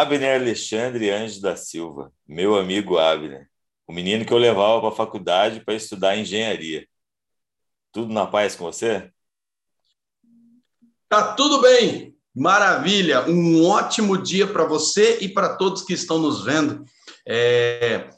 Abner Alexandre Anjos da Silva, meu amigo Abner, o menino que eu levava para a faculdade para estudar engenharia. Tudo na paz com você? Tá tudo bem, maravilha. Um ótimo dia para você e para todos que estão nos vendo. É...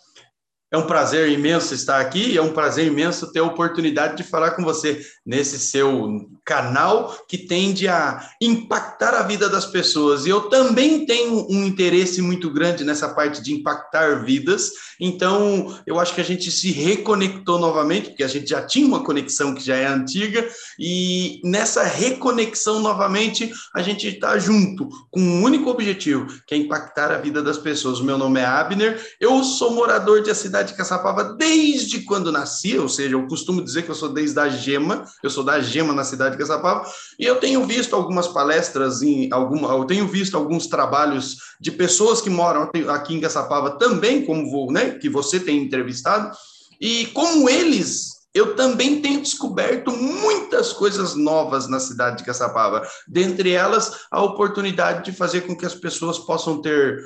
É um prazer imenso estar aqui, é um prazer imenso ter a oportunidade de falar com você nesse seu canal que tende a impactar a vida das pessoas. E eu também tenho um interesse muito grande nessa parte de impactar vidas. Então, eu acho que a gente se reconectou novamente, porque a gente já tinha uma conexão que já é antiga, e nessa reconexão novamente, a gente está junto com um único objetivo, que é impactar a vida das pessoas. Meu nome é Abner, eu sou morador de a cidade de Caçapava desde quando nasci, ou seja, eu costumo dizer que eu sou desde a Gema, eu sou da Gema na cidade de Caçapava, e eu tenho visto algumas palestras em alguma, eu tenho visto alguns trabalhos de pessoas que moram aqui em Caçapava também, como vou, né, que você tem entrevistado, e como eles eu também tenho descoberto muitas coisas novas na cidade de Caçapava. Dentre elas, a oportunidade de fazer com que as pessoas possam ter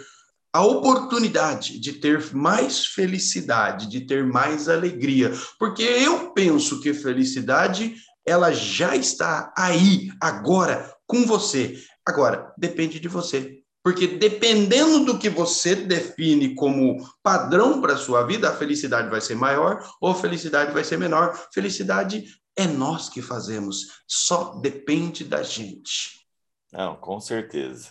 a oportunidade de ter mais felicidade, de ter mais alegria, porque eu penso que felicidade ela já está aí agora com você. Agora depende de você, porque dependendo do que você define como padrão para sua vida, a felicidade vai ser maior ou a felicidade vai ser menor. Felicidade é nós que fazemos, só depende da gente. Não, com certeza.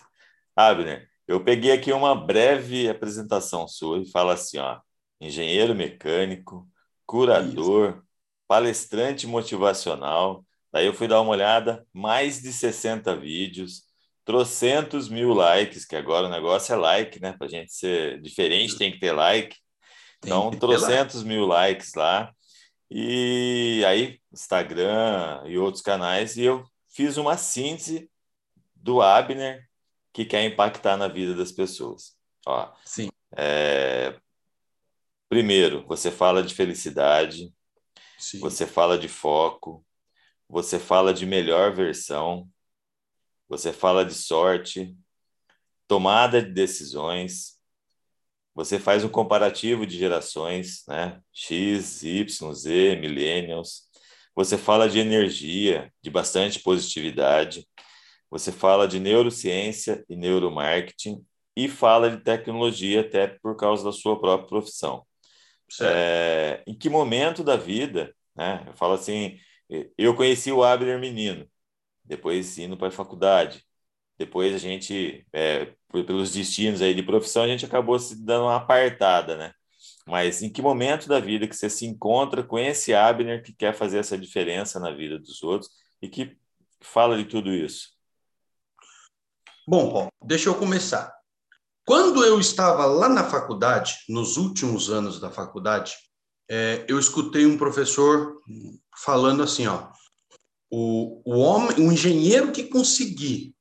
Abner, eu peguei aqui uma breve apresentação sua e fala assim, ó, engenheiro mecânico, curador, Isso. palestrante motivacional. Daí eu fui dar uma olhada, mais de 60 vídeos, trocentos mil likes, que agora o negócio é like, né? Para gente ser diferente tem que ter like. Então, trocentos like. mil likes lá. E aí, Instagram e outros canais. E eu fiz uma síntese do Abner que quer impactar na vida das pessoas. Ó, Sim. É... Primeiro, você fala de felicidade, Sim. você fala de foco, você fala de melhor versão, você fala de sorte, tomada de decisões, você faz um comparativo de gerações, né? X, Y, Z, millennials. Você fala de energia, de bastante positividade. Você fala de neurociência e neuromarketing e fala de tecnologia até por causa da sua própria profissão. É, em que momento da vida, né? Eu falo assim, eu conheci o Abner menino, depois indo para a faculdade, depois a gente, é, pelos destinos aí de profissão, a gente acabou se dando uma apartada, né? Mas em que momento da vida que você se encontra com esse Abner que quer fazer essa diferença na vida dos outros e que fala de tudo isso? Bom, Paulo, deixa eu começar. Quando eu estava lá na faculdade, nos últimos anos da faculdade, é, eu escutei um professor falando assim, ó, o, o homem, o engenheiro que conseguir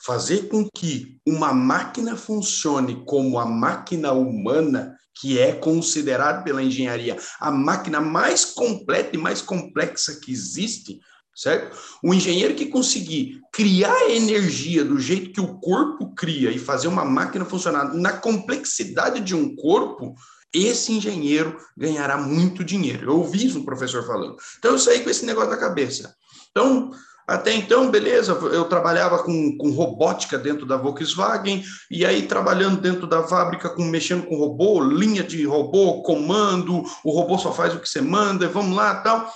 fazer com que uma máquina funcione como a máquina humana, que é considerada pela engenharia a máquina mais completa e mais complexa que existe, certo? O engenheiro que conseguir criar energia do jeito que o corpo cria e fazer uma máquina funcionar na complexidade de um corpo, esse engenheiro ganhará muito dinheiro. Eu ouvi isso um professor falando. Então eu saí com esse negócio na cabeça. Então, até então, beleza, eu trabalhava com, com robótica dentro da Volkswagen, e aí trabalhando dentro da fábrica, com, mexendo com robô, linha de robô, comando, o robô só faz o que você manda, vamos lá tal.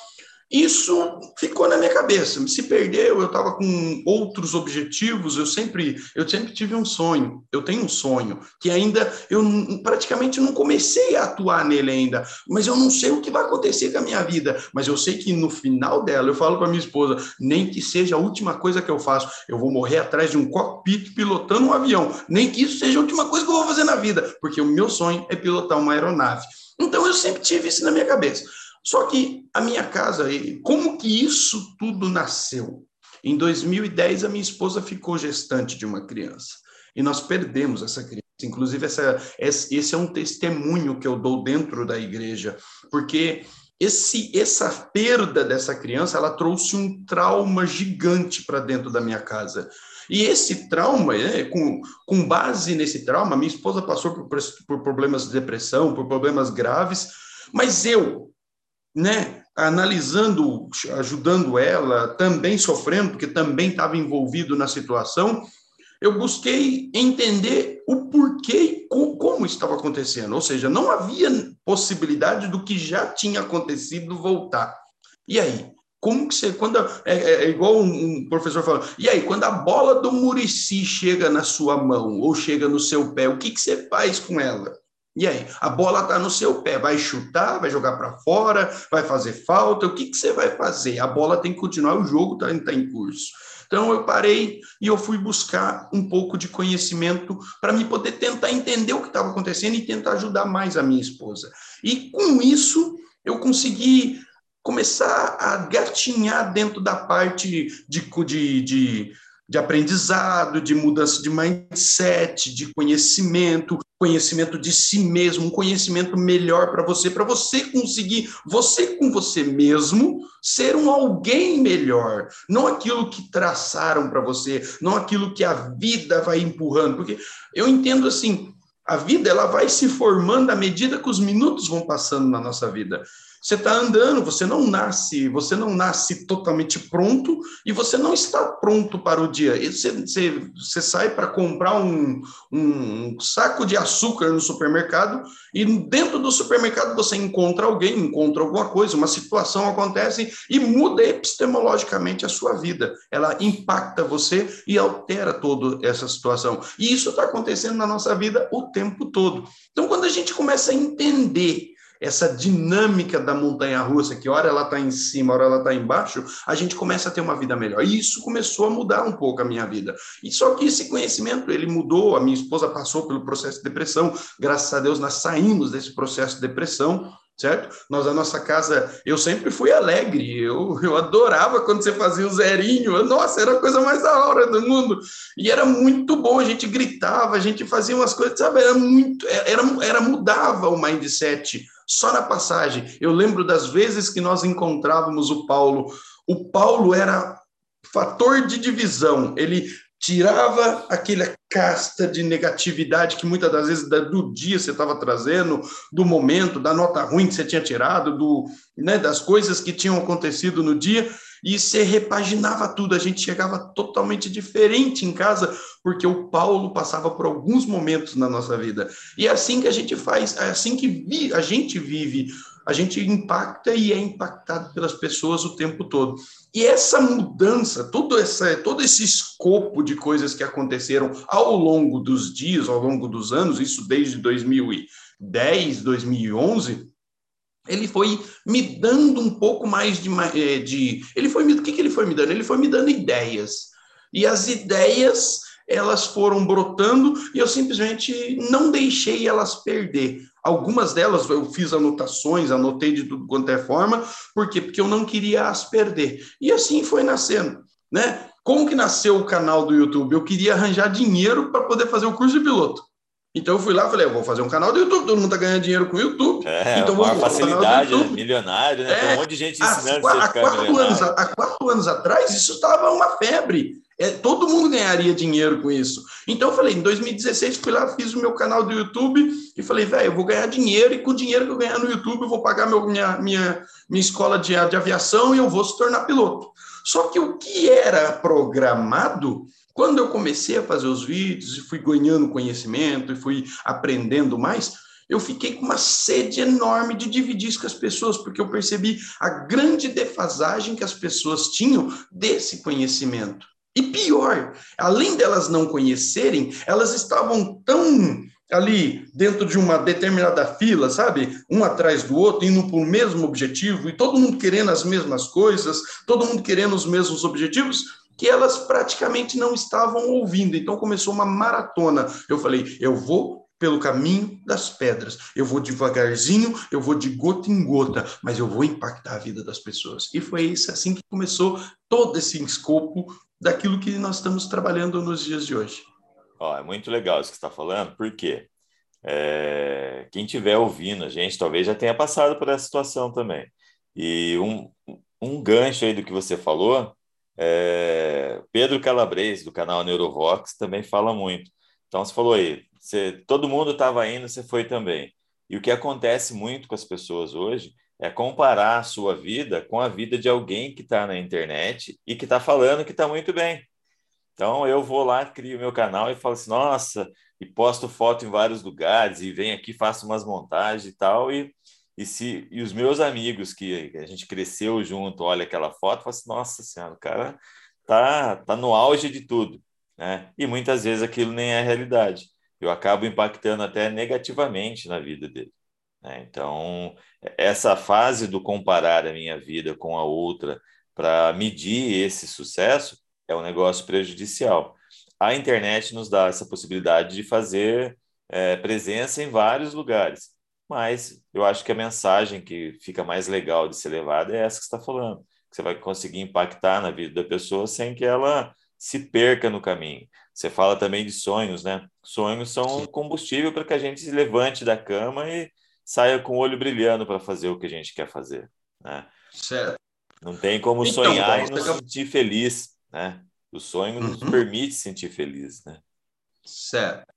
Isso ficou na minha cabeça, se perdeu, eu estava com outros objetivos, eu sempre, eu sempre tive um sonho, eu tenho um sonho, que ainda eu praticamente não comecei a atuar nele ainda, mas eu não sei o que vai acontecer com a minha vida, mas eu sei que no final dela, eu falo para minha esposa, nem que seja a última coisa que eu faço, eu vou morrer atrás de um cockpit pilotando um avião, nem que isso seja a última coisa que eu vou fazer na vida, porque o meu sonho é pilotar uma aeronave. Então eu sempre tive isso na minha cabeça. Só que a minha casa, como que isso tudo nasceu? Em 2010, a minha esposa ficou gestante de uma criança e nós perdemos essa criança. Inclusive, essa, esse é um testemunho que eu dou dentro da igreja, porque esse, essa perda dessa criança, ela trouxe um trauma gigante para dentro da minha casa. E esse trauma, né, com, com base nesse trauma, minha esposa passou por, por problemas de depressão, por problemas graves, mas eu, né, analisando, ajudando ela, também sofrendo, porque também estava envolvido na situação, eu busquei entender o porquê e como estava acontecendo. Ou seja, não havia possibilidade do que já tinha acontecido voltar. E aí? Como que você. Quando, é, é, é igual um, professor falou, e aí, quando a bola do Murici chega na sua mão ou chega no seu pé, o que, que você faz com ela? E aí, a bola está no seu pé, vai chutar, vai jogar para fora, vai fazer falta, o que, que você vai fazer? A bola tem que continuar, o jogo está tá em curso. Então eu parei e eu fui buscar um pouco de conhecimento para me poder tentar entender o que estava acontecendo e tentar ajudar mais a minha esposa. E com isso eu consegui começar a gatinhar dentro da parte de, de, de de aprendizado, de mudança de mindset, de conhecimento, conhecimento de si mesmo, um conhecimento melhor para você, para você conseguir, você com você mesmo, ser um alguém melhor, não aquilo que traçaram para você, não aquilo que a vida vai empurrando, porque eu entendo assim, a vida ela vai se formando à medida que os minutos vão passando na nossa vida. Você está andando, você não nasce, você não nasce totalmente pronto e você não está pronto para o dia. E você, você, você sai para comprar um, um saco de açúcar no supermercado e dentro do supermercado você encontra alguém, encontra alguma coisa, uma situação acontece e muda epistemologicamente a sua vida. Ela impacta você e altera toda essa situação. E isso está acontecendo na nossa vida o tempo todo. Então, quando a gente começa a entender essa dinâmica da montanha russa, que hora ela está em cima, hora ela está embaixo, a gente começa a ter uma vida melhor. E isso começou a mudar um pouco a minha vida. E só que esse conhecimento, ele mudou, a minha esposa passou pelo processo de depressão, graças a Deus nós saímos desse processo de depressão, certo? Nós, a nossa casa, eu sempre fui alegre, eu, eu adorava quando você fazia o zerinho, nossa, era a coisa mais da hora do mundo, e era muito bom, a gente gritava, a gente fazia umas coisas, sabe, era muito, era, era mudava o mindset, só na passagem. Eu lembro das vezes que nós encontrávamos o Paulo. O Paulo era fator de divisão. Ele tirava aquela casta de negatividade que muitas das vezes do dia você estava trazendo, do momento, da nota ruim que você tinha tirado, do, né, das coisas que tinham acontecido no dia, e você repaginava tudo. A gente chegava totalmente diferente em casa, porque o Paulo passava por alguns momentos na nossa vida. E é assim que a gente faz, é assim que vi, a gente vive, a gente impacta e é impactado pelas pessoas o tempo todo. E essa mudança, todo, essa, todo esse escopo de coisas que aconteceram ao longo dos dias, ao longo dos anos, isso desde 2010, 2011, ele foi me dando um pouco mais de. Eh, de ele foi me, o que, que ele foi me dando? Ele foi me dando ideias. E as ideias elas foram brotando e eu simplesmente não deixei elas perder. Algumas delas eu fiz anotações, anotei de tudo quanto é forma, por quê? Porque eu não queria as perder. E assim foi nascendo, né? Como que nasceu o canal do YouTube? Eu queria arranjar dinheiro para poder fazer o curso de piloto. Então eu fui lá e falei, eu vou fazer um canal do YouTube, todo mundo tá ganhando dinheiro com o YouTube. É, então uma facilidade, né? milionário, né? É, Tem um monte de gente ensinando há, há quatro anos, há quatro anos atrás, isso estava uma febre. É, todo mundo ganharia dinheiro com isso. Então eu falei, em 2016 fui lá, fiz o meu canal do YouTube e falei, velho, eu vou ganhar dinheiro e com o dinheiro que eu ganhar no YouTube eu vou pagar meu, minha, minha, minha escola de, de aviação e eu vou se tornar piloto. Só que o que era programado quando eu comecei a fazer os vídeos e fui ganhando conhecimento e fui aprendendo mais, eu fiquei com uma sede enorme de dividir isso com as pessoas, porque eu percebi a grande defasagem que as pessoas tinham desse conhecimento. E pior, além delas não conhecerem, elas estavam tão ali dentro de uma determinada fila, sabe? Um atrás do outro, indo para o mesmo objetivo, e todo mundo querendo as mesmas coisas, todo mundo querendo os mesmos objetivos, que elas praticamente não estavam ouvindo. Então começou uma maratona. Eu falei, eu vou pelo caminho das pedras. Eu vou devagarzinho, eu vou de gota em gota, mas eu vou impactar a vida das pessoas. E foi isso assim que começou todo esse escopo daquilo que nós estamos trabalhando nos dias de hoje. Ó, é muito legal isso que está falando, porque é, quem estiver ouvindo a gente talvez já tenha passado por essa situação também. E um, um gancho aí do que você falou, é, Pedro Calabres, do canal Neurovox, também fala muito. Então, você falou aí, você, todo mundo estava indo, você foi também. E o que acontece muito com as pessoas hoje é comparar a sua vida com a vida de alguém que está na internet e que está falando que está muito bem. Então eu vou lá, crio meu canal e falo assim, nossa, e posto foto em vários lugares e venho aqui, faço umas montagens e tal, e, e, se, e os meus amigos que a gente cresceu junto, olha aquela foto, falo assim, nossa senhora, o cara tá, tá no auge de tudo, né? E muitas vezes aquilo nem é realidade. Eu acabo impactando até negativamente na vida dele. Né? Então, essa fase do comparar a minha vida com a outra para medir esse sucesso é um negócio prejudicial. A internet nos dá essa possibilidade de fazer é, presença em vários lugares, mas eu acho que a mensagem que fica mais legal de ser levada é essa que você está falando, que você vai conseguir impactar na vida da pessoa sem que ela se perca no caminho. Você fala também de sonhos, né? Sonhos são combustível para que a gente se levante da cama e saia com o olho brilhando para fazer o que a gente quer fazer, né? Certo. Não tem como então, sonhar e não se sentir feliz, né? O sonho uhum. nos permite sentir feliz, né? Certo.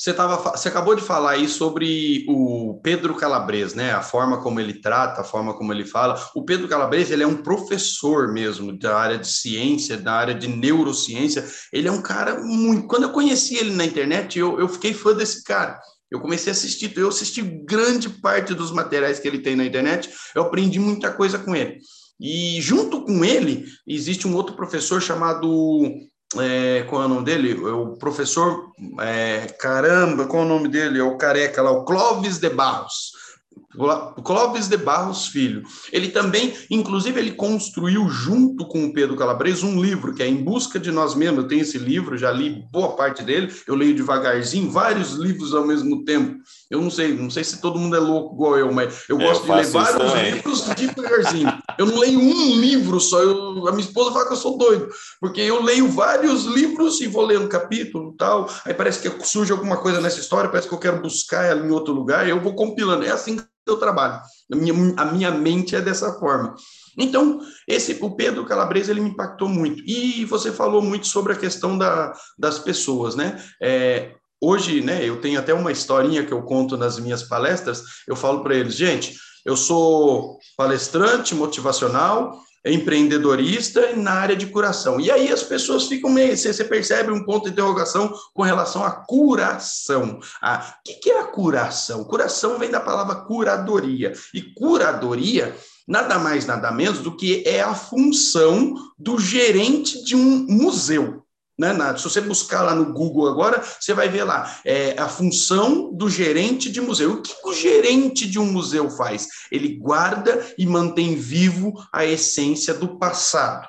Você, tava, você acabou de falar aí sobre o Pedro Calabres, né? A forma como ele trata, a forma como ele fala. O Pedro Calabres, ele é um professor mesmo da área de ciência, da área de neurociência. Ele é um cara muito. Quando eu conheci ele na internet, eu, eu fiquei fã desse cara. Eu comecei a assistir, eu assisti grande parte dos materiais que ele tem na internet, eu aprendi muita coisa com ele. E junto com ele, existe um outro professor chamado. É, qual é o nome dele? É o professor. É, caramba, qual é o nome dele? É o careca lá, o Clóvis de Barros. Clóvis de Barros Filho. Ele também, inclusive, ele construiu junto com o Pedro Calabres um livro que é Em Busca de Nós Mesmos. Eu tenho esse livro, já li boa parte dele. Eu leio devagarzinho, vários livros ao mesmo tempo. Eu não sei, não sei se todo mundo é louco igual eu, mas eu gosto eu de ler vários também. livros devagarzinho. Eu não leio um livro só. Eu, a minha esposa fala que eu sou doido, porque eu leio vários livros e vou lendo um capítulo tal. Aí parece que surge alguma coisa nessa história, parece que eu quero buscar ela em outro lugar. Eu vou compilando. É assim eu trabalho. A minha, a minha mente é dessa forma. Então, esse o Pedro Calabresa ele me impactou muito. E você falou muito sobre a questão da, das pessoas, né? É, hoje, né, eu tenho até uma historinha que eu conto nas minhas palestras. Eu falo para eles, gente, eu sou palestrante motivacional, empreendedorista na área de curação. E aí as pessoas ficam meio. Você, percebe um ponto de interrogação com relação à curação. Ah, o que, que é a curação? Curação vem da palavra curadoria. E curadoria nada mais, nada menos do que é a função do gerente de um museu. Né, Se você buscar lá no Google agora, você vai ver lá é, a função do gerente de museu. O que o gerente de um museu faz? Ele guarda e mantém vivo a essência do passado.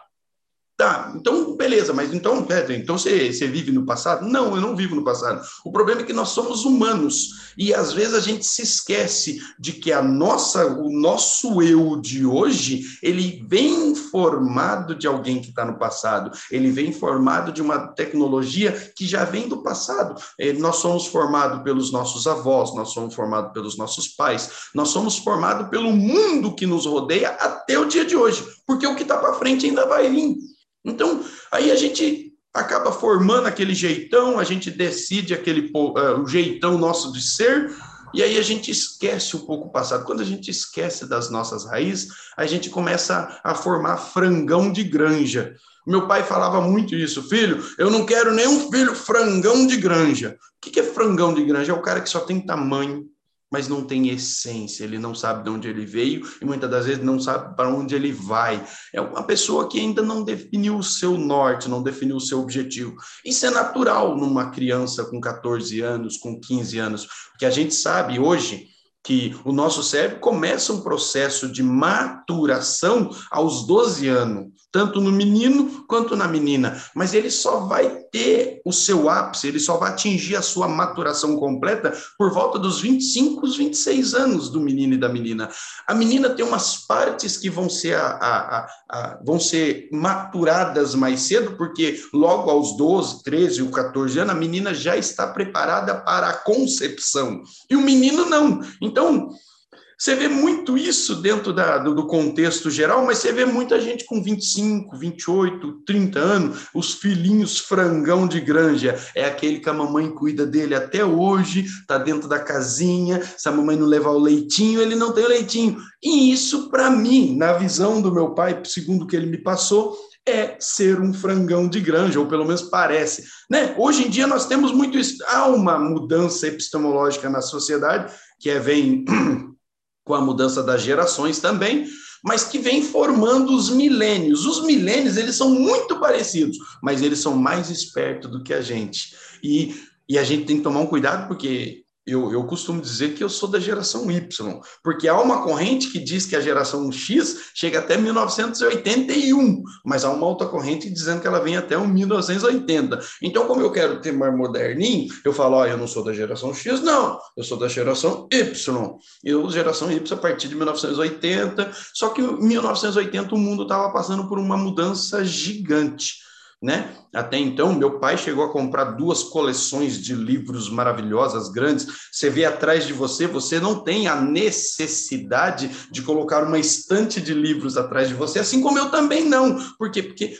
Tá, então, beleza, mas então, Pedro, então você, você vive no passado? Não, eu não vivo no passado. O problema é que nós somos humanos e às vezes a gente se esquece de que a nossa, o nosso eu de hoje, ele vem formado de alguém que está no passado, ele vem formado de uma tecnologia que já vem do passado. É, nós somos formados pelos nossos avós, nós somos formados pelos nossos pais, nós somos formados pelo mundo que nos rodeia até o dia de hoje, porque o que está para frente ainda vai vir. Então, aí a gente acaba formando aquele jeitão, a gente decide aquele uh, o jeitão nosso de ser, e aí a gente esquece um pouco o passado. Quando a gente esquece das nossas raízes, a gente começa a formar frangão de granja. Meu pai falava muito isso, filho, eu não quero nenhum filho frangão de granja. O que é frangão de granja? É o cara que só tem tamanho, mas não tem essência, ele não sabe de onde ele veio e muitas das vezes não sabe para onde ele vai. É uma pessoa que ainda não definiu o seu norte, não definiu o seu objetivo. Isso é natural numa criança com 14 anos, com 15 anos, porque a gente sabe hoje que o nosso cérebro começa um processo de maturação aos 12 anos, tanto no menino quanto na menina, mas ele só vai ter o seu ápice, ele só vai atingir a sua maturação completa por volta dos 25, 26 anos do menino e da menina. A menina tem umas partes que vão ser, a, a, a, vão ser maturadas mais cedo, porque logo aos 12, 13 ou 14 anos, a menina já está preparada para a concepção, e o menino não. Então, você vê muito isso dentro da, do, do, contexto geral, mas você vê muita gente com 25, 28, 30 anos, os filhinhos frangão de granja. É aquele que a mamãe cuida dele até hoje, tá dentro da casinha. Se a mamãe não levar o leitinho, ele não tem o leitinho. E isso, para mim, na visão do meu pai, segundo o que ele me passou, é ser um frangão de granja, ou pelo menos parece. Né? Hoje em dia nós temos muito isso. Há uma mudança epistemológica na sociedade, que é, vem com a mudança das gerações também, mas que vem formando os milênios. Os milênios, eles são muito parecidos, mas eles são mais espertos do que a gente. E, e a gente tem que tomar um cuidado, porque eu, eu costumo dizer que eu sou da geração Y, porque há uma corrente que diz que a geração X chega até 1981, mas há uma outra corrente dizendo que ela vem até 1980. Então, como eu quero ter mais moderninho, eu falo, ó, oh, eu não sou da geração X, não, eu sou da geração Y. Eu, geração Y, a partir de 1980, só que em 1980 o mundo estava passando por uma mudança gigante né? Até então, meu pai chegou a comprar duas coleções de livros maravilhosas, grandes. Você vê atrás de você, você não tem a necessidade de colocar uma estante de livros atrás de você, assim como eu também não. Por quê? Porque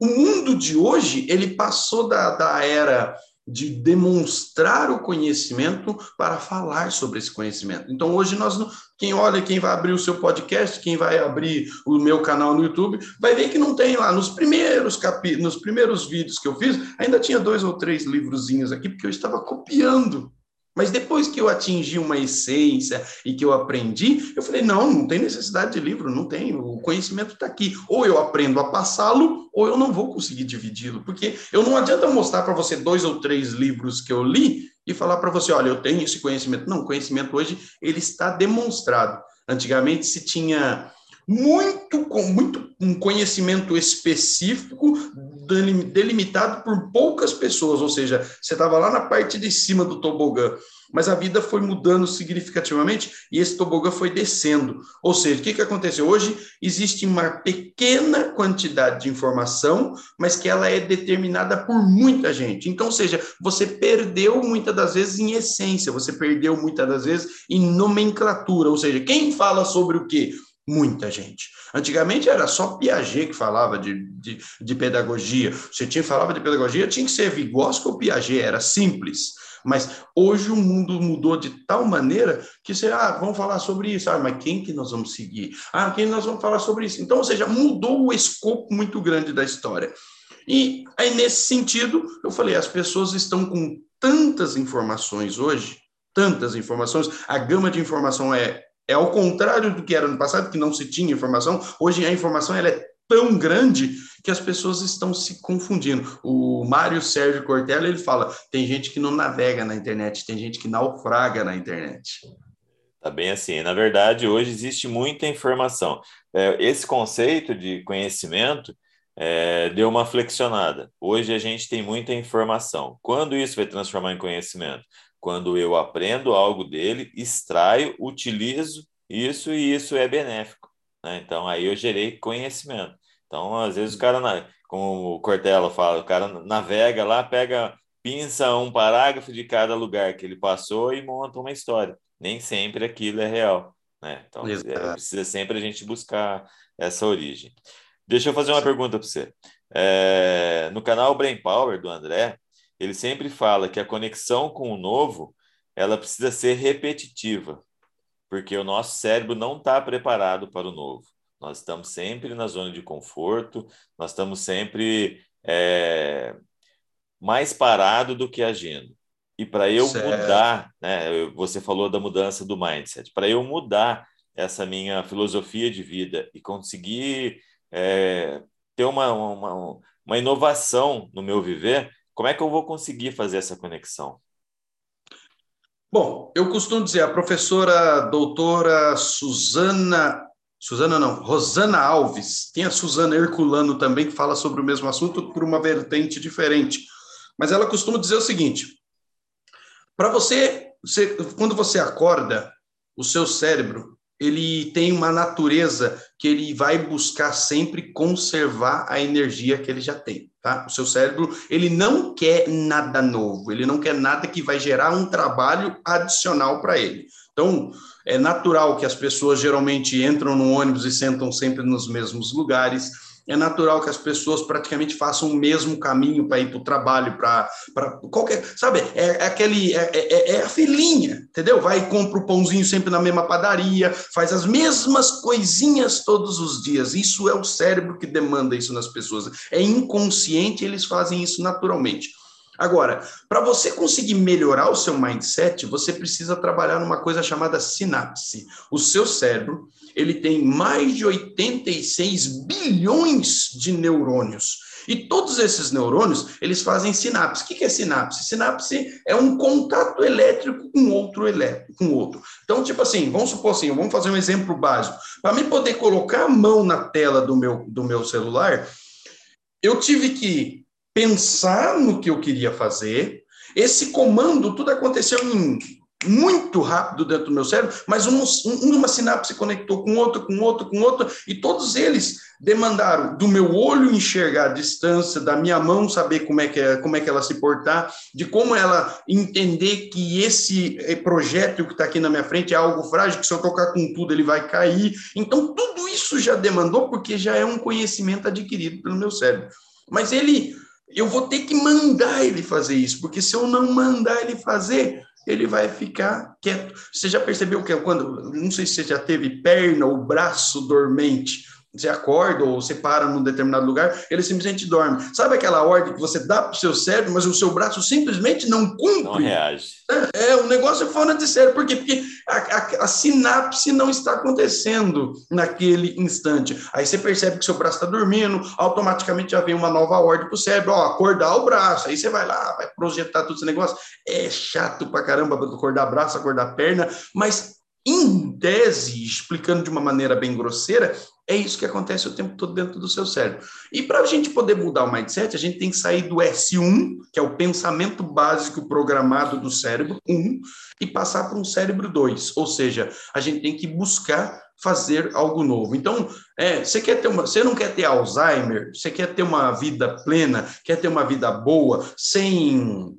o mundo de hoje, ele passou da, da era de demonstrar o conhecimento para falar sobre esse conhecimento. Então, hoje, nós quem olha, quem vai abrir o seu podcast, quem vai abrir o meu canal no YouTube, vai ver que não tem lá. Nos primeiros capítulos, nos primeiros vídeos que eu fiz, ainda tinha dois ou três livrozinhos aqui, porque eu estava copiando mas depois que eu atingi uma essência e que eu aprendi, eu falei: não, não tem necessidade de livro, não tem, o conhecimento está aqui. Ou eu aprendo a passá-lo, ou eu não vou conseguir dividi-lo, porque eu não adianta mostrar para você dois ou três livros que eu li e falar para você: olha, eu tenho esse conhecimento. Não, o conhecimento hoje ele está demonstrado. Antigamente se tinha muito, muito um conhecimento específico delimitado por poucas pessoas, ou seja, você estava lá na parte de cima do tobogã, mas a vida foi mudando significativamente e esse tobogã foi descendo. Ou seja, o que, que aconteceu? Hoje existe uma pequena quantidade de informação, mas que ela é determinada por muita gente. Então, ou seja, você perdeu muitas das vezes em essência, você perdeu muitas das vezes em nomenclatura, ou seja, quem fala sobre o quê? Muita gente. Antigamente era só Piaget que falava de, de, de pedagogia. Você tinha falava de pedagogia, tinha que ser Vygotsky ou Piaget, era simples. Mas hoje o mundo mudou de tal maneira que você, ah, vamos falar sobre isso. Ah, mas quem que nós vamos seguir? Ah, quem nós vamos falar sobre isso? Então, ou seja, mudou o escopo muito grande da história. E aí, nesse sentido, eu falei, as pessoas estão com tantas informações hoje, tantas informações, a gama de informação é é ao contrário do que era no passado, que não se tinha informação. Hoje a informação ela é tão grande que as pessoas estão se confundindo. O Mário Sérgio Cortella, ele fala, tem gente que não navega na internet, tem gente que naufraga na internet. Tá bem assim. Na verdade, hoje existe muita informação. É, esse conceito de conhecimento é, deu uma flexionada. Hoje a gente tem muita informação. Quando isso vai transformar em conhecimento? Quando eu aprendo algo dele, extraio, utilizo isso e isso é benéfico. Né? Então, aí eu gerei conhecimento. Então, às vezes o cara, como o Cortella fala, o cara navega lá, pega, pinça um parágrafo de cada lugar que ele passou e monta uma história. Nem sempre aquilo é real. Né? Então, é, precisa sempre a gente buscar essa origem. Deixa eu fazer uma pergunta para você. É, no canal Brain Power do André, ele sempre fala que a conexão com o novo ela precisa ser repetitiva, porque o nosso cérebro não está preparado para o novo. Nós estamos sempre na zona de conforto, nós estamos sempre é, mais parado do que agindo. E para eu certo. mudar, né, você falou da mudança do mindset, para eu mudar essa minha filosofia de vida e conseguir é, ter uma, uma, uma inovação no meu viver, como é que eu vou conseguir fazer essa conexão? Bom, eu costumo dizer, a professora doutora Suzana, Suzana não, Rosana Alves, tem a Suzana Herculano também, que fala sobre o mesmo assunto por uma vertente diferente. Mas ela costuma dizer o seguinte: para você, você, quando você acorda, o seu cérebro ele tem uma natureza que ele vai buscar sempre conservar a energia que ele já tem. Tá? O seu cérebro, ele não quer nada novo, ele não quer nada que vai gerar um trabalho adicional para ele. Então, é natural que as pessoas geralmente entram no ônibus e sentam sempre nos mesmos lugares é natural que as pessoas praticamente façam o mesmo caminho para ir para o trabalho, para qualquer. Sabe, é, é aquele. É, é, é, a filhinha, entendeu? Vai e compra o pãozinho sempre na mesma padaria, faz as mesmas coisinhas todos os dias. Isso é o cérebro que demanda isso nas pessoas. É inconsciente, eles fazem isso naturalmente. Agora, para você conseguir melhorar o seu mindset, você precisa trabalhar numa coisa chamada sinapse. O seu cérebro ele tem mais de 86 bilhões de neurônios. E todos esses neurônios, eles fazem sinapse. O que é sinapse? Sinapse é um contato elétrico com outro elétrico, com outro. Então, tipo assim, vamos supor assim, vamos fazer um exemplo básico. Para mim poder colocar a mão na tela do meu, do meu celular, eu tive que pensar no que eu queria fazer. Esse comando, tudo aconteceu em muito rápido dentro do meu cérebro, mas um, uma sinapse conectou com outra, com outra, com outra, e todos eles demandaram do meu olho enxergar a distância, da minha mão saber como é que, é, como é que ela se portar, de como ela entender que esse eh, projeto que está aqui na minha frente é algo frágil, que se eu tocar com tudo ele vai cair. Então, tudo isso já demandou, porque já é um conhecimento adquirido pelo meu cérebro. Mas ele, eu vou ter que mandar ele fazer isso, porque se eu não mandar ele fazer, ele vai ficar quieto. Você já percebeu que quando, não sei se você já teve perna ou braço dormente, você acorda ou você para num determinado lugar, ele simplesmente dorme. Sabe aquela ordem que você dá para o seu cérebro, mas o seu braço simplesmente não cumpre? Não reage. É, é um negócio fora de sério. Por quê? Porque a, a, a, sinapse não está acontecendo naquele instante. Aí você percebe que seu braço está dormindo, automaticamente já vem uma nova ordem para o cérebro, ó, acordar o braço. Aí você vai lá, vai projetar todo esse negócio. É chato pra caramba acordar braço, acordar perna, mas em tese, explicando de uma maneira bem grosseira, é isso que acontece o tempo todo dentro do seu cérebro. E para a gente poder mudar o mindset, a gente tem que sair do S1, que é o pensamento básico programado do cérebro 1, e passar para um cérebro 2. Ou seja, a gente tem que buscar fazer algo novo. Então, é, você quer ter uma, você não quer ter Alzheimer, você quer ter uma vida plena, quer ter uma vida boa, sem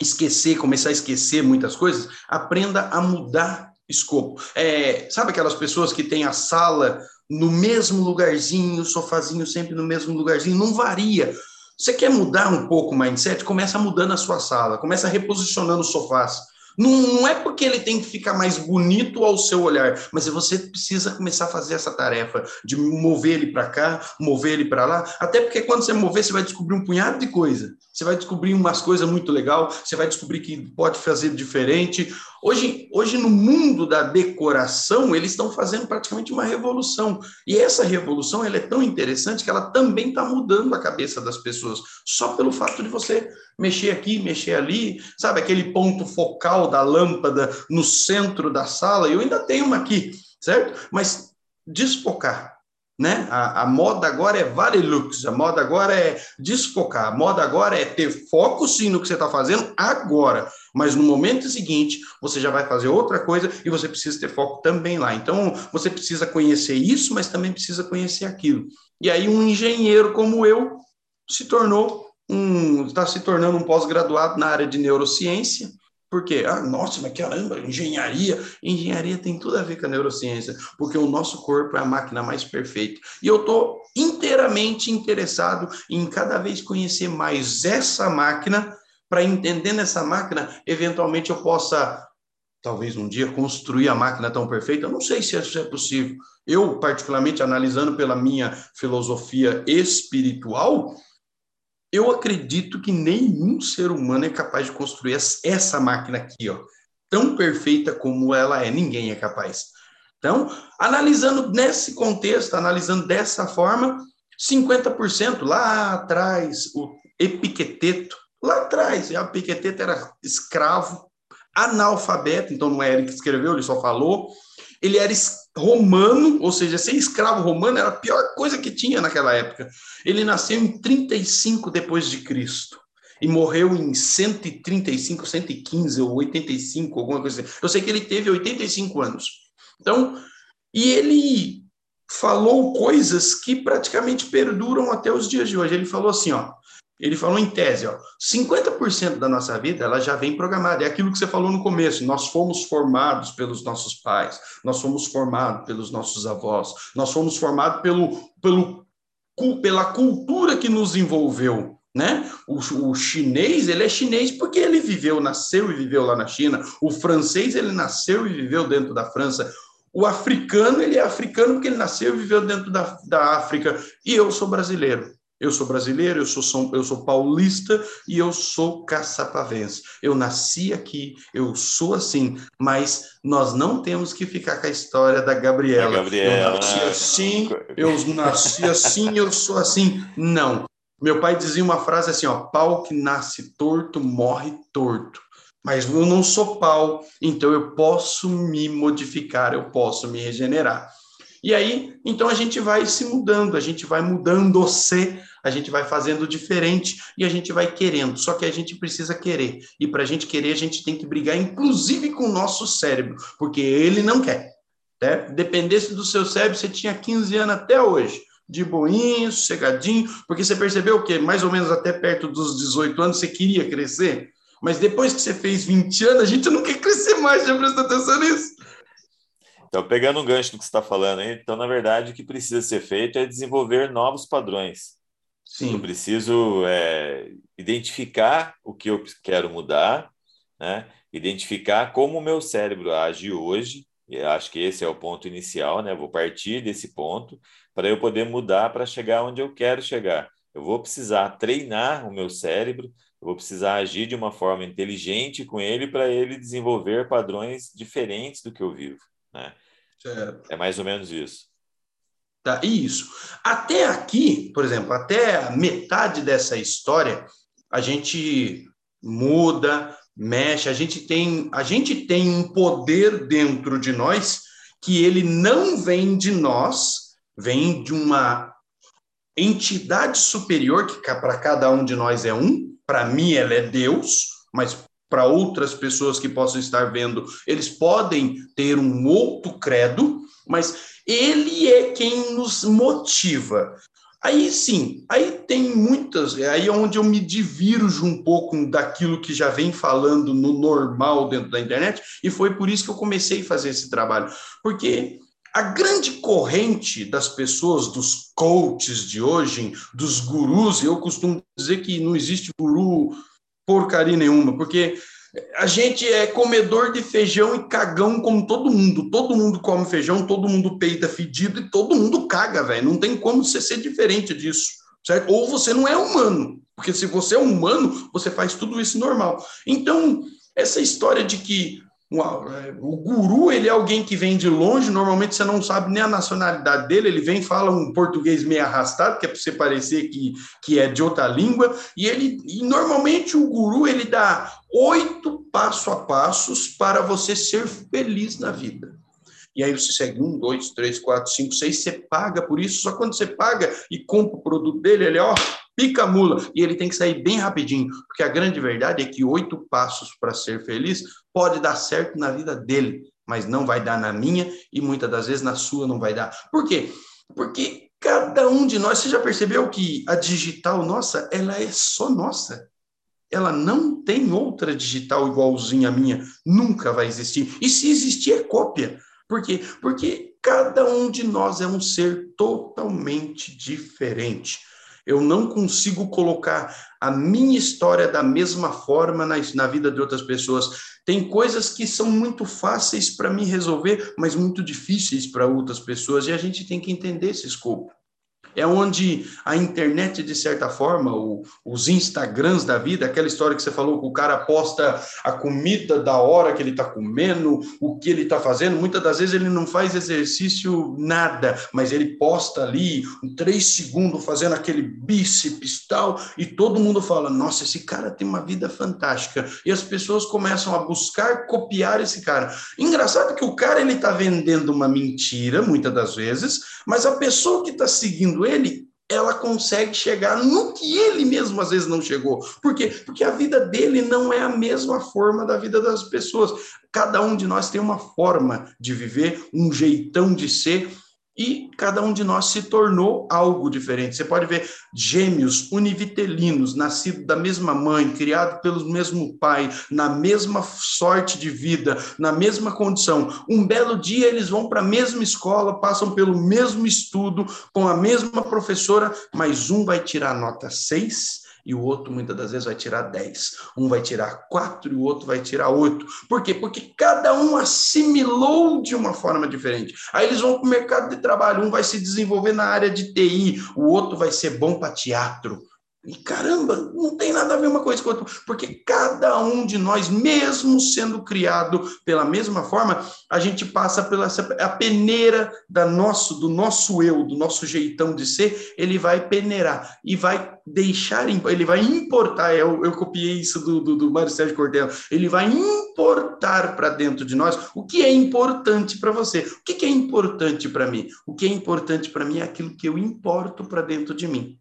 esquecer, começar a esquecer muitas coisas, aprenda a mudar escopo. É, sabe aquelas pessoas que têm a sala no mesmo lugarzinho, sofazinho sempre no mesmo lugarzinho, não varia. Você quer mudar um pouco o mindset? Começa mudando a sua sala, começa reposicionando os sofás. Não, não é porque ele tem que ficar mais bonito ao seu olhar, mas você precisa começar a fazer essa tarefa de mover ele para cá, mover ele para lá. Até porque quando você mover, você vai descobrir um punhado de coisa. Você vai descobrir umas coisas muito legal, você vai descobrir que pode fazer diferente. Hoje, hoje no mundo da decoração, eles estão fazendo praticamente uma revolução. E essa revolução ela é tão interessante que ela também está mudando a cabeça das pessoas, só pelo fato de você mexer aqui, mexer ali, sabe aquele ponto focal da lâmpada no centro da sala. Eu ainda tenho uma aqui, certo? Mas desfocar, né? A, a, moda agora é varilux, a moda agora é desfocar, a moda agora é ter foco sim no que você está fazendo agora, mas no momento seguinte você já vai fazer outra coisa e você precisa ter foco também lá. Então você precisa conhecer isso, mas também precisa conhecer aquilo. E aí um engenheiro como eu se tornou um está se tornando um pós-graduado na área de neurociência. Por quê? Ah, nossa, mas caramba, engenharia. Engenharia tem tudo a ver com a neurociência, porque o nosso corpo é a máquina mais perfeita. E eu estou inteiramente interessado em cada vez conhecer mais essa máquina, para entendendo essa máquina, eventualmente eu possa, talvez um dia, construir a máquina tão perfeita. Eu não sei se isso é possível. Eu, particularmente, analisando pela minha filosofia espiritual, eu acredito que nenhum ser humano é capaz de construir essa máquina aqui, ó, tão perfeita como ela é. Ninguém é capaz. Então, analisando nesse contexto, analisando dessa forma, 50% lá atrás, o Epiqueteto, lá atrás, o Epiqueteto era escravo, analfabeto, então não é ele que escreveu, ele só falou. Ele era romano, ou seja, ser escravo romano era a pior coisa que tinha naquela época. Ele nasceu em 35 depois de Cristo e morreu em 135, 115 ou 85, alguma coisa assim. Eu sei que ele teve 85 anos. Então, e ele falou coisas que praticamente perduram até os dias de hoje. Ele falou assim, ó, ele falou em tese, ó, 50% da nossa vida ela já vem programada. É aquilo que você falou no começo. Nós fomos formados pelos nossos pais, nós fomos formados pelos nossos avós, nós fomos formados pelo, pelo, pela cultura que nos envolveu. Né? O, o, chinês, ele é chinês porque ele viveu, nasceu e viveu lá na China. O francês, ele nasceu e viveu dentro da França. O africano, ele é africano porque ele nasceu e viveu dentro da, da África. E eu sou brasileiro. Eu sou brasileiro, eu sou, São, eu sou paulista e eu sou caçapavense. Eu nasci aqui, eu sou assim, mas nós não temos que ficar com a história da Gabriela. Gabriela. Eu nasci assim, eu nasci assim, eu sou assim. Não. Meu pai dizia uma frase assim, ó, pau que nasce torto, morre torto. Mas eu não sou pau, então eu posso me modificar, eu posso me regenerar. E aí, então a gente vai se mudando, a gente vai mudando-se, a gente vai fazendo diferente e a gente vai querendo. Só que a gente precisa querer. E para a gente querer, a gente tem que brigar, inclusive com o nosso cérebro, porque ele não quer. Né? Dependesse do seu cérebro, você tinha 15 anos até hoje, de boinho, sossegadinho, porque você percebeu que mais ou menos até perto dos 18 anos você queria crescer. Mas depois que você fez 20 anos, a gente não quer crescer mais, já prestou atenção nisso? Então, pegando um gancho do que você está falando aí, então, na verdade, o que precisa ser feito é desenvolver novos padrões. Sim. Eu preciso é, identificar o que eu quero mudar, né? identificar como o meu cérebro age hoje, e acho que esse é o ponto inicial, né? Vou partir desse ponto para eu poder mudar para chegar onde eu quero chegar. Eu vou precisar treinar o meu cérebro, eu vou precisar agir de uma forma inteligente com ele para ele desenvolver padrões diferentes do que eu vivo. Né? Certo. É mais ou menos isso. Tá, isso. Até aqui, por exemplo, até a metade dessa história, a gente muda, mexe, a gente tem, a gente tem um poder dentro de nós que ele não vem de nós, vem de uma entidade superior que para cada um de nós é um. Para mim ela é Deus, mas para outras pessoas que possam estar vendo, eles podem ter um outro credo, mas ele é quem nos motiva. Aí sim, aí tem muitas, é aí é onde eu me divirjo um pouco daquilo que já vem falando no normal dentro da internet, e foi por isso que eu comecei a fazer esse trabalho. Porque a grande corrente das pessoas, dos coaches de hoje, dos gurus, eu costumo dizer que não existe guru porcaria nenhuma, porque a gente é comedor de feijão e cagão como todo mundo. Todo mundo come feijão, todo mundo peida fedido e todo mundo caga, velho. Não tem como você ser diferente disso, certo? Ou você não é humano, porque se você é humano, você faz tudo isso normal. Então, essa história de que o guru, ele é alguém que vem de longe, normalmente você não sabe nem a nacionalidade dele, ele vem fala um português meio arrastado, que é para você parecer que, que é de outra língua, e ele e normalmente o guru ele dá oito passo a passos para você ser feliz na vida. E aí você segue um, dois, três, quatro, cinco, seis, você paga por isso, só quando você paga e compra o produto dele, ele, ó, pica a mula, e ele tem que sair bem rapidinho, porque a grande verdade é que oito passos para ser feliz pode dar certo na vida dele, mas não vai dar na minha e muitas das vezes na sua não vai dar. Por quê? Porque cada um de nós, você já percebeu que a digital nossa, ela é só nossa. Ela não tem outra digital igualzinha à minha, nunca vai existir. E se existir é cópia. Por quê? Porque cada um de nós é um ser totalmente diferente. Eu não consigo colocar a minha história da mesma forma na, na vida de outras pessoas. Tem coisas que são muito fáceis para mim resolver, mas muito difíceis para outras pessoas, e a gente tem que entender esse escopo. É onde a internet, de certa forma, o, os Instagrams da vida, aquela história que você falou, que o cara posta a comida da hora que ele está comendo, o que ele está fazendo. Muitas das vezes ele não faz exercício nada, mas ele posta ali, em três segundos, fazendo aquele bíceps tal, e todo mundo fala: Nossa, esse cara tem uma vida fantástica. E as pessoas começam a buscar copiar esse cara. Engraçado que o cara ele está vendendo uma mentira, muitas das vezes, mas a pessoa que está seguindo ele, ela consegue chegar no que ele mesmo às vezes não chegou. Por quê? Porque a vida dele não é a mesma forma da vida das pessoas. Cada um de nós tem uma forma de viver, um jeitão de ser, e cada um de nós se tornou algo diferente. Você pode ver gêmeos univitelinos, nascidos da mesma mãe, criados pelo mesmo pai, na mesma sorte de vida, na mesma condição. Um belo dia eles vão para a mesma escola, passam pelo mesmo estudo, com a mesma professora, mas um vai tirar nota 6 e o outro muitas das vezes vai tirar 10. Um vai tirar 4 e o outro vai tirar 8. Por quê? Porque cada um assimilou de uma forma diferente. Aí eles vão para o mercado de trabalho, um vai se desenvolver na área de TI, o outro vai ser bom para teatro, e caramba, não tem nada a ver uma coisa com outra, porque cada um de nós, mesmo sendo criado pela mesma forma, a gente passa pela a peneira da nosso, do nosso eu, do nosso jeitão de ser, ele vai peneirar e vai deixar, ele vai importar, eu, eu copiei isso do, do, do Mário Sérgio Cortella, ele vai importar para dentro de nós o que é importante para você. O que, que é importante para mim? O que é importante para mim é aquilo que eu importo para dentro de mim.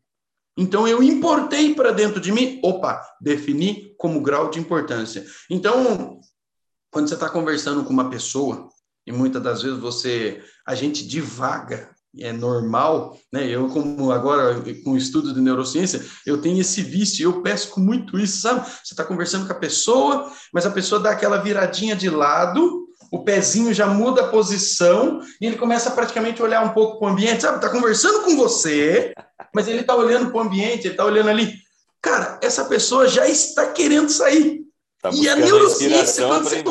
Então eu importei para dentro de mim, opa, defini como grau de importância. Então, quando você está conversando com uma pessoa, e muitas das vezes você, a gente divaga, é normal, né? Eu, como agora com o estudo de neurociência, eu tenho esse vício, eu pesco muito isso, sabe? Você está conversando com a pessoa, mas a pessoa dá aquela viradinha de lado, o pezinho já muda a posição e ele começa a praticamente olhar um pouco para o ambiente, sabe? Está conversando com você, mas ele está olhando para o ambiente, ele está olhando ali. Cara, essa pessoa já está querendo sair. Tá e a neurociência, você,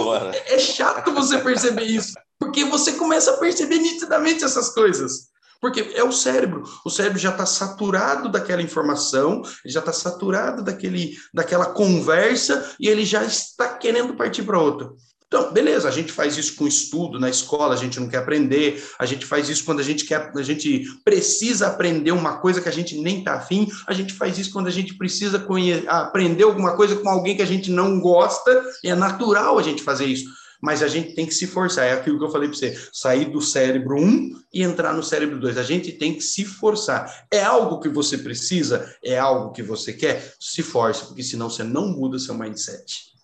é chato você perceber isso, porque você começa a perceber nitidamente essas coisas. Porque é o cérebro. O cérebro já está saturado daquela informação, já está saturado daquele, daquela conversa e ele já está querendo partir para outra. Então, beleza, a gente faz isso com estudo na escola, a gente não quer aprender, a gente faz isso quando a gente quer, a gente precisa aprender uma coisa que a gente nem está afim, a gente faz isso quando a gente precisa aprender alguma coisa com alguém que a gente não gosta, é natural a gente fazer isso. Mas a gente tem que se forçar, é aquilo que eu falei para você, sair do cérebro 1 e entrar no cérebro 2. A gente tem que se forçar. É algo que você precisa? É algo que você quer? Se force, porque senão você não muda seu mindset.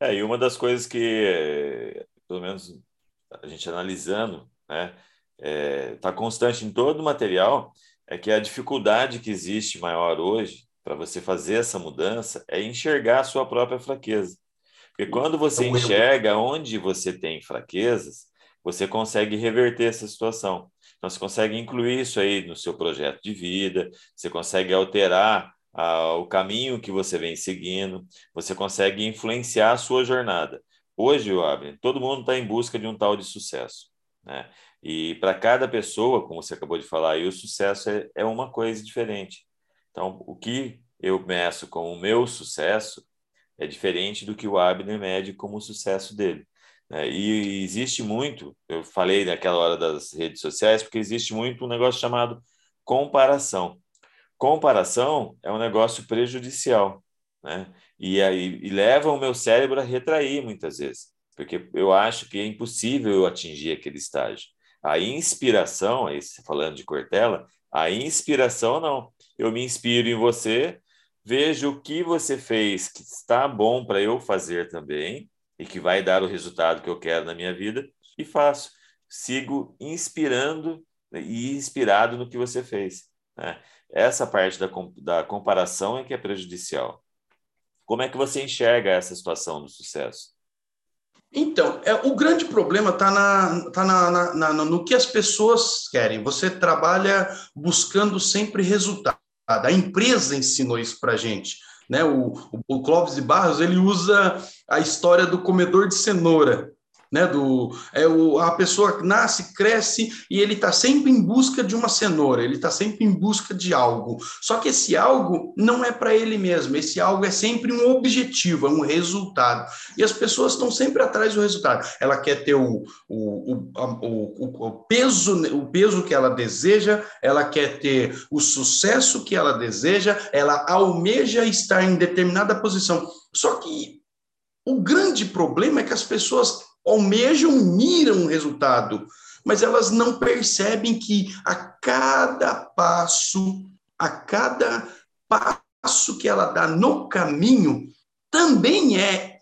É, e uma das coisas que, pelo menos a gente analisando, né, está é, constante em todo o material, é que a dificuldade que existe maior hoje para você fazer essa mudança é enxergar a sua própria fraqueza. Porque quando você então, enxerga onde você tem fraquezas, você consegue reverter essa situação. Então, você consegue incluir isso aí no seu projeto de vida, você consegue alterar o caminho que você vem seguindo, você consegue influenciar a sua jornada. Hoje, Abner, todo mundo está em busca de um tal de sucesso. Né? E para cada pessoa, como você acabou de falar, aí, o sucesso é, é uma coisa diferente. Então, o que eu meço como o meu sucesso é diferente do que o Abner mede como o sucesso dele. Né? E existe muito, eu falei naquela hora das redes sociais, porque existe muito um negócio chamado comparação comparação é um negócio prejudicial, né? E aí e leva o meu cérebro a retrair muitas vezes, porque eu acho que é impossível eu atingir aquele estágio. A inspiração, aí falando de Cortella, a inspiração não. Eu me inspiro em você, vejo o que você fez que está bom para eu fazer também e que vai dar o resultado que eu quero na minha vida e faço. Sigo inspirando e inspirado no que você fez. Né? Essa parte da, da comparação é que é prejudicial. Como é que você enxerga essa situação do sucesso? Então, é, o grande problema está na, tá na, na, na, no que as pessoas querem. Você trabalha buscando sempre resultado. A empresa ensinou isso para a gente. Né? O, o, o Clóvis de Barros ele usa a história do comedor de cenoura né? Do, é o, a pessoa nasce, cresce e ele está sempre em busca de uma cenoura, ele está sempre em busca de algo. Só que esse algo não é para ele mesmo, esse algo é sempre um objetivo, é um resultado. E as pessoas estão sempre atrás do resultado. Ela quer ter o, o, o, o, peso, o peso que ela deseja, ela quer ter o sucesso que ela deseja, ela almeja estar em determinada posição. Só que o grande problema é que as pessoas almejam, miram um resultado, mas elas não percebem que a cada passo, a cada passo que ela dá no caminho, também é,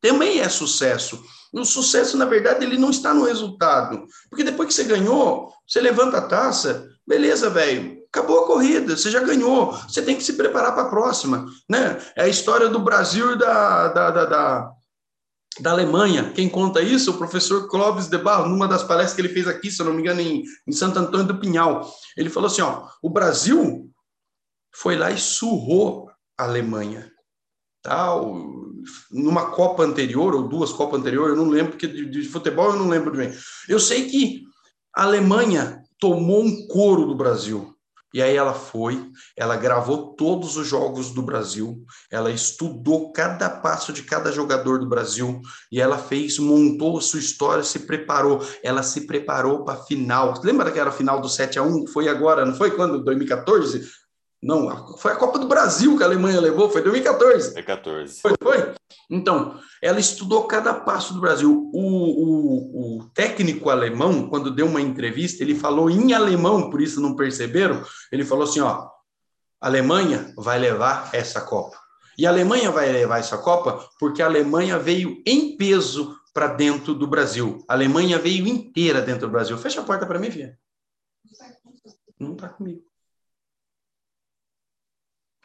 também é sucesso. O sucesso, na verdade, ele não está no resultado. Porque depois que você ganhou, Você levanta a taça, beleza, velho. Acabou a corrida, você já ganhou. Você tem que se preparar para a próxima, né? É a história do Brasil e da, da, da, da, da Alemanha. Quem conta isso? O professor Clóvis de Barro, numa das palestras que ele fez aqui, se eu não me engano, em, em Santo Antônio do Pinhal. Ele falou assim: ó, o Brasil foi lá e surrou a Alemanha. Tal, numa Copa anterior, ou duas Copas anteriores, eu não lembro, porque de, de futebol eu não lembro bem. Eu sei que a Alemanha tomou um couro do Brasil. E aí ela foi, ela gravou todos os jogos do Brasil, ela estudou cada passo de cada jogador do Brasil e ela fez, montou a sua história, se preparou. Ela se preparou para a final. Lembra daquela final do 7 a 1 foi agora, não foi quando 2014? Não, foi a Copa do Brasil que a Alemanha levou, foi 2014. É 14. Foi, foi? Então, ela estudou cada passo do Brasil. O, o, o, técnico alemão, quando deu uma entrevista, ele falou em alemão, por isso não perceberam. Ele falou assim: ó, a Alemanha vai levar essa Copa. E a Alemanha vai levar essa Copa porque a Alemanha veio em peso para dentro do Brasil. A Alemanha veio inteira dentro do Brasil. Fecha a porta para mim, filha. Não está comigo.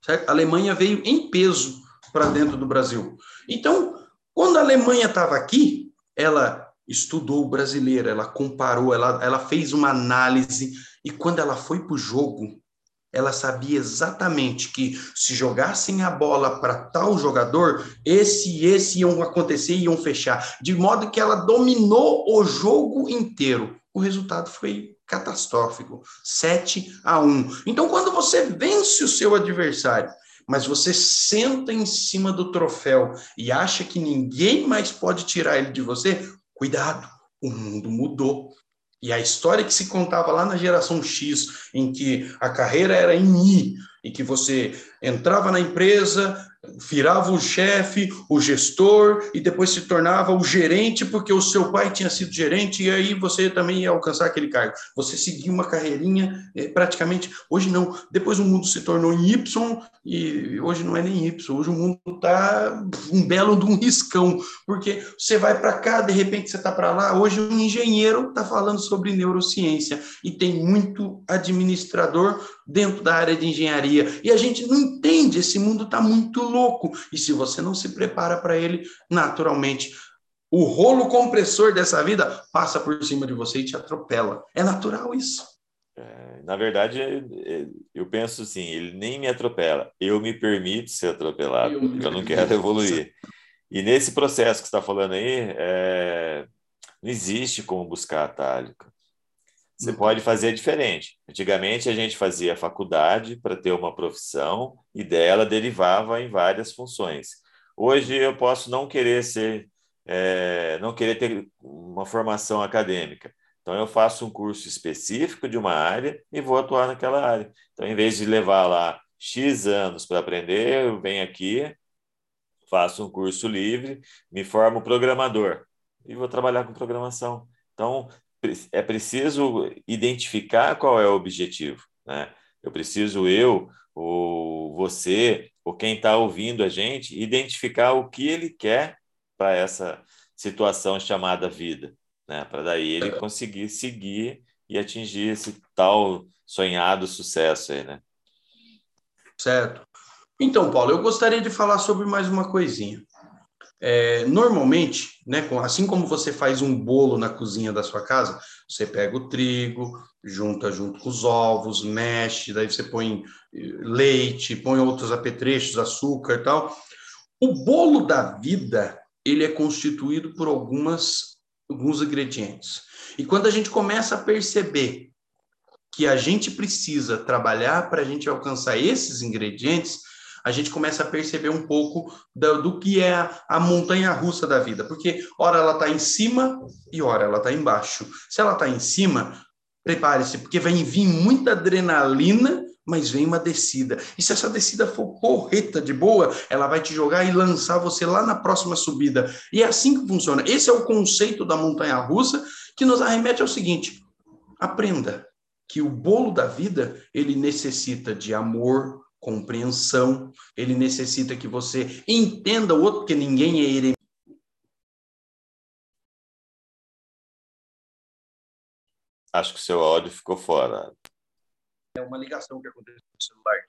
Certo? A Alemanha veio em peso para dentro do Brasil. Então, quando a Alemanha estava aqui, ela estudou o brasileiro, ela comparou, ela, ela fez uma análise, e quando ela foi para o jogo, ela sabia exatamente que se jogassem a bola para tal jogador, esse e esse iam acontecer e iam fechar, de modo que ela dominou o jogo inteiro. O resultado foi catastrófico, 7 a 1. Então, quando você vence o seu adversário, mas você senta em cima do troféu e acha que ninguém mais pode tirar ele de você, cuidado, o mundo mudou. E a história que se contava lá na geração X, em que a carreira era em I, e que você entrava na empresa, virava o chefe, o gestor e depois se tornava o gerente porque o seu pai tinha sido gerente e aí você também ia alcançar aquele cargo. Você seguia uma carreirinha é, praticamente. Hoje não. Depois o mundo se tornou em Y e hoje não é nem Y. Hoje o mundo está um belo de um riscão porque você vai para cá, de repente você está para lá. Hoje um engenheiro está falando sobre neurociência e tem muito administrador dentro da área de engenharia e a gente não entende. Esse mundo está muito louco. E se você não se prepara para ele, naturalmente, o rolo compressor dessa vida passa por cima de você e te atropela. É natural isso. É, na verdade, é, é, eu penso assim, ele nem me atropela, eu me permito ser atropelado, eu, eu não quero evoluir. E nesse processo que você está falando aí, é, não existe como buscar atalho. Você uhum. pode fazer diferente. Antigamente a gente fazia faculdade para ter uma profissão e dela derivava em várias funções. Hoje eu posso não querer ser, é, não querer ter uma formação acadêmica. Então eu faço um curso específico de uma área e vou atuar naquela área. Então, em vez de levar lá X anos para aprender, eu venho aqui, faço um curso livre, me formo programador e vou trabalhar com programação. Então, é preciso identificar qual é o objetivo. Né? Eu preciso, eu, ou você, ou quem está ouvindo a gente, identificar o que ele quer para essa situação chamada vida, né? para daí ele conseguir seguir e atingir esse tal sonhado sucesso aí, né? Certo. Então, Paulo, eu gostaria de falar sobre mais uma coisinha. É, normalmente, né, assim como você faz um bolo na cozinha da sua casa, você pega o trigo, junta junto com os ovos, mexe, daí você põe eh, leite, põe outros apetrechos, açúcar e tal. O bolo da vida, ele é constituído por algumas alguns ingredientes. E quando a gente começa a perceber que a gente precisa trabalhar para a gente alcançar esses ingredientes, a gente começa a perceber um pouco do, do que é a, a montanha russa da vida. Porque, ora, ela está em cima e, ora, ela está embaixo. Se ela está em cima, prepare-se, porque vai vir muita adrenalina, mas vem uma descida. E se essa descida for porreta de boa, ela vai te jogar e lançar você lá na próxima subida. E é assim que funciona. Esse é o conceito da montanha russa que nos arremete ao seguinte: aprenda que o bolo da vida ele necessita de amor, compreensão, ele necessita que você entenda o outro, porque ninguém é eremita. Acho que o seu áudio ficou fora. É uma ligação que aconteceu no celular.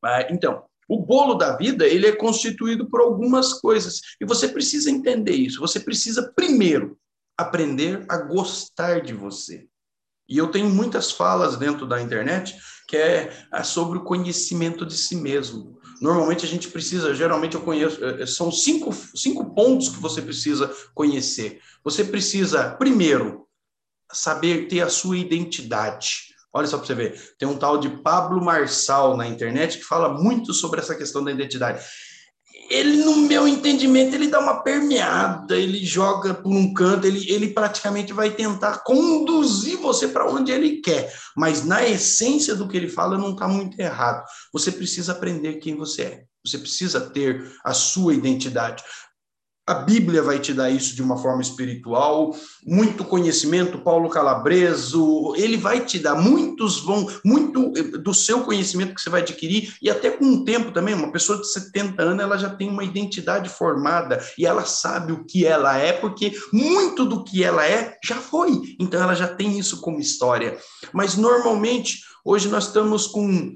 Mas, então, o bolo da vida ele é constituído por algumas coisas e você precisa entender isso. Você precisa primeiro aprender a gostar de você. E eu tenho muitas falas dentro da internet que é sobre o conhecimento de si mesmo. Normalmente a gente precisa, geralmente eu conheço, eh, são cinco, cinco pontos que você precisa conhecer. Você precisa, primeiro, saber ter a sua identidade. Olha só para você ver, tem um tal de Pablo Marçal na internet que fala muito sobre essa questão da identidade. Ele, no meu entendimento, ele dá uma permeada, ele joga por um canto, ele, ele praticamente vai tentar conduzir você para onde ele quer. Mas na essência do que ele fala, não está muito errado. Você precisa aprender quem você é. Você precisa ter a sua identidade. A Bíblia vai te dar isso de uma forma espiritual, muito conhecimento, Paulo Calabreso, ele vai te dar, muitos vão, muito do seu conhecimento que você vai adquirir, e até com o tempo também, uma pessoa de 70 anos, ela já tem uma identidade formada, e ela sabe o que ela é, porque muito do que ela é já foi, então ela já tem isso como história. Mas normalmente, hoje nós estamos com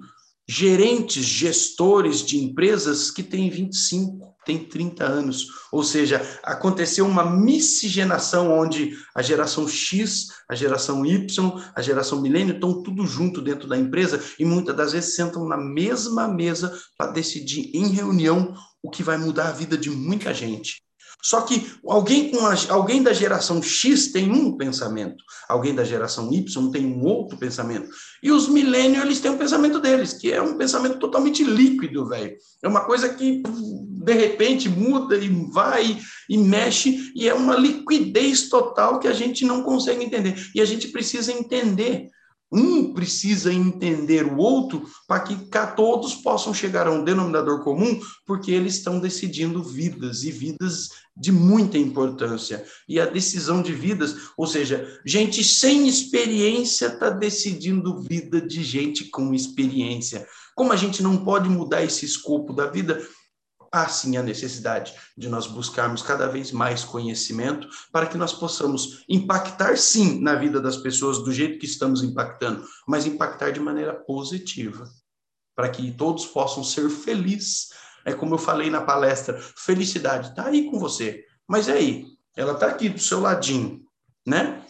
gerentes, gestores de empresas que têm 25, tem 30 anos. Ou seja, aconteceu uma miscigenação onde a geração X, a geração Y, a geração milênio estão tudo junto dentro da empresa e muitas das vezes sentam na mesma mesa para decidir em reunião o que vai mudar a vida de muita gente. Só que alguém, com a, alguém da geração X tem um pensamento, alguém da geração Y tem um outro pensamento. E os milênios, eles têm um pensamento deles, que é um pensamento totalmente líquido, velho. É uma coisa que, de repente, muda e vai e mexe, e é uma liquidez total que a gente não consegue entender. E a gente precisa entender um precisa entender o outro para que todos possam chegar a um denominador comum, porque eles estão decidindo vidas e vidas de muita importância. E a decisão de vidas, ou seja, gente sem experiência está decidindo vida de gente com experiência. Como a gente não pode mudar esse escopo da vida, há sim a necessidade de nós buscarmos cada vez mais conhecimento para que nós possamos impactar sim na vida das pessoas do jeito que estamos impactando, mas impactar de maneira positiva, para que todos possam ser felizes. É como eu falei na palestra, felicidade está aí com você, mas e aí? Ela está aqui do seu ladinho, né?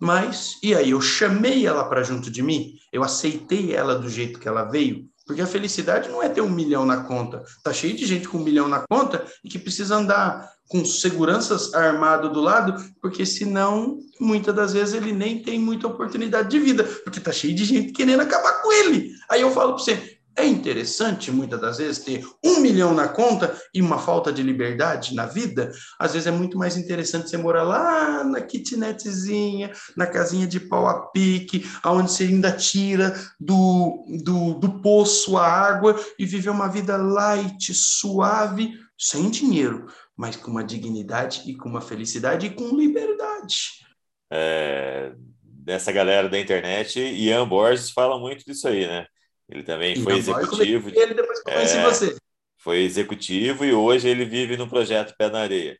Mas, e aí? Eu chamei ela para junto de mim? Eu aceitei ela do jeito que ela veio? Porque a felicidade não é ter um milhão na conta. Tá cheio de gente com um milhão na conta e que precisa andar com seguranças armado do lado, porque senão, muitas das vezes, ele nem tem muita oportunidade de vida, porque tá cheio de gente querendo acabar com ele. Aí eu falo para você, é interessante, muitas das vezes, ter um milhão na conta e uma falta de liberdade na vida. Às vezes é muito mais interessante você morar lá na kitnetzinha, na casinha de pau a pique, onde você ainda tira do, do, do poço a água e viver uma vida light, suave, sem dinheiro, mas com uma dignidade e com uma felicidade e com liberdade. É, dessa galera da internet, Ian Borges fala muito disso aí, né? Ele também foi executivo. Ele depois que eu conheci é, você. Foi executivo e hoje ele vive no projeto Pé na Areia.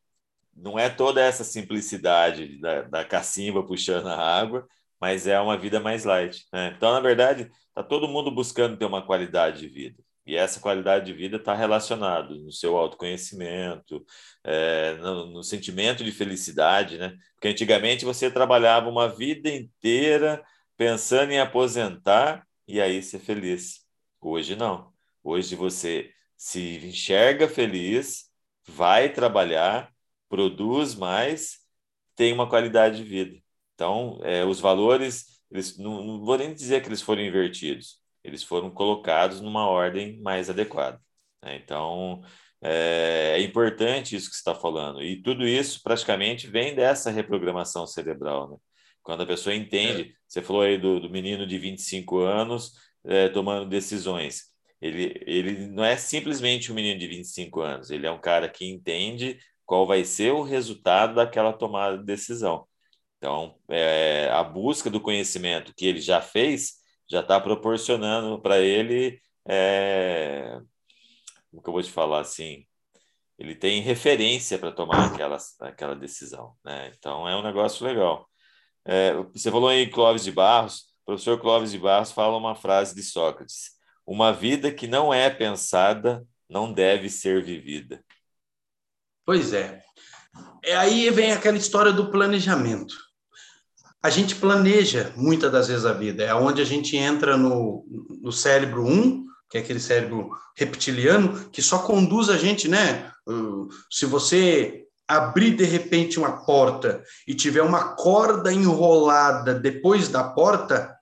Não é toda essa simplicidade da, da cacimba puxando a água, mas é uma vida mais light. Né? Então, na verdade, está todo mundo buscando ter uma qualidade de vida. E essa qualidade de vida está relacionada no seu autoconhecimento, é, no, no, sentimento de felicidade, né? Porque antigamente você trabalhava uma vida inteira pensando em aposentar e aí ser feliz. Hoje não. Hoje você se enxerga feliz, vai trabalhar, produz mais, tem uma qualidade de vida. Então, é, os valores, eles, não, não vou nem dizer que eles foram invertidos, eles foram colocados numa ordem mais adequada. Né? Então, é, é, importante isso que você está falando. E tudo isso praticamente vem dessa reprogramação cerebral. Né? Quando a pessoa entende, é. você falou aí do, do, menino de 25 anos é, tomando decisões. Ele, ele não é simplesmente um menino de 25 anos, ele é um cara que entende qual vai ser o resultado daquela tomada de decisão. Então, é, a busca do conhecimento que ele já fez já está proporcionando para ele, é, como que eu vou te falar assim, ele tem referência para tomar aquela, aquela decisão. Né? Então, é um negócio legal. É, você falou em Clóvis de Barros, o professor Clóvis de Barros fala uma frase de Sócrates: Uma vida que não é pensada não deve ser vivida. Pois é. é aí vem aquela história do planejamento. A gente planeja muitas das vezes a vida, é onde a gente entra no, no cérebro 1, que é aquele cérebro reptiliano, que só conduz a gente, né? Se você abrir de repente uma porta e tiver uma corda enrolada depois da porta,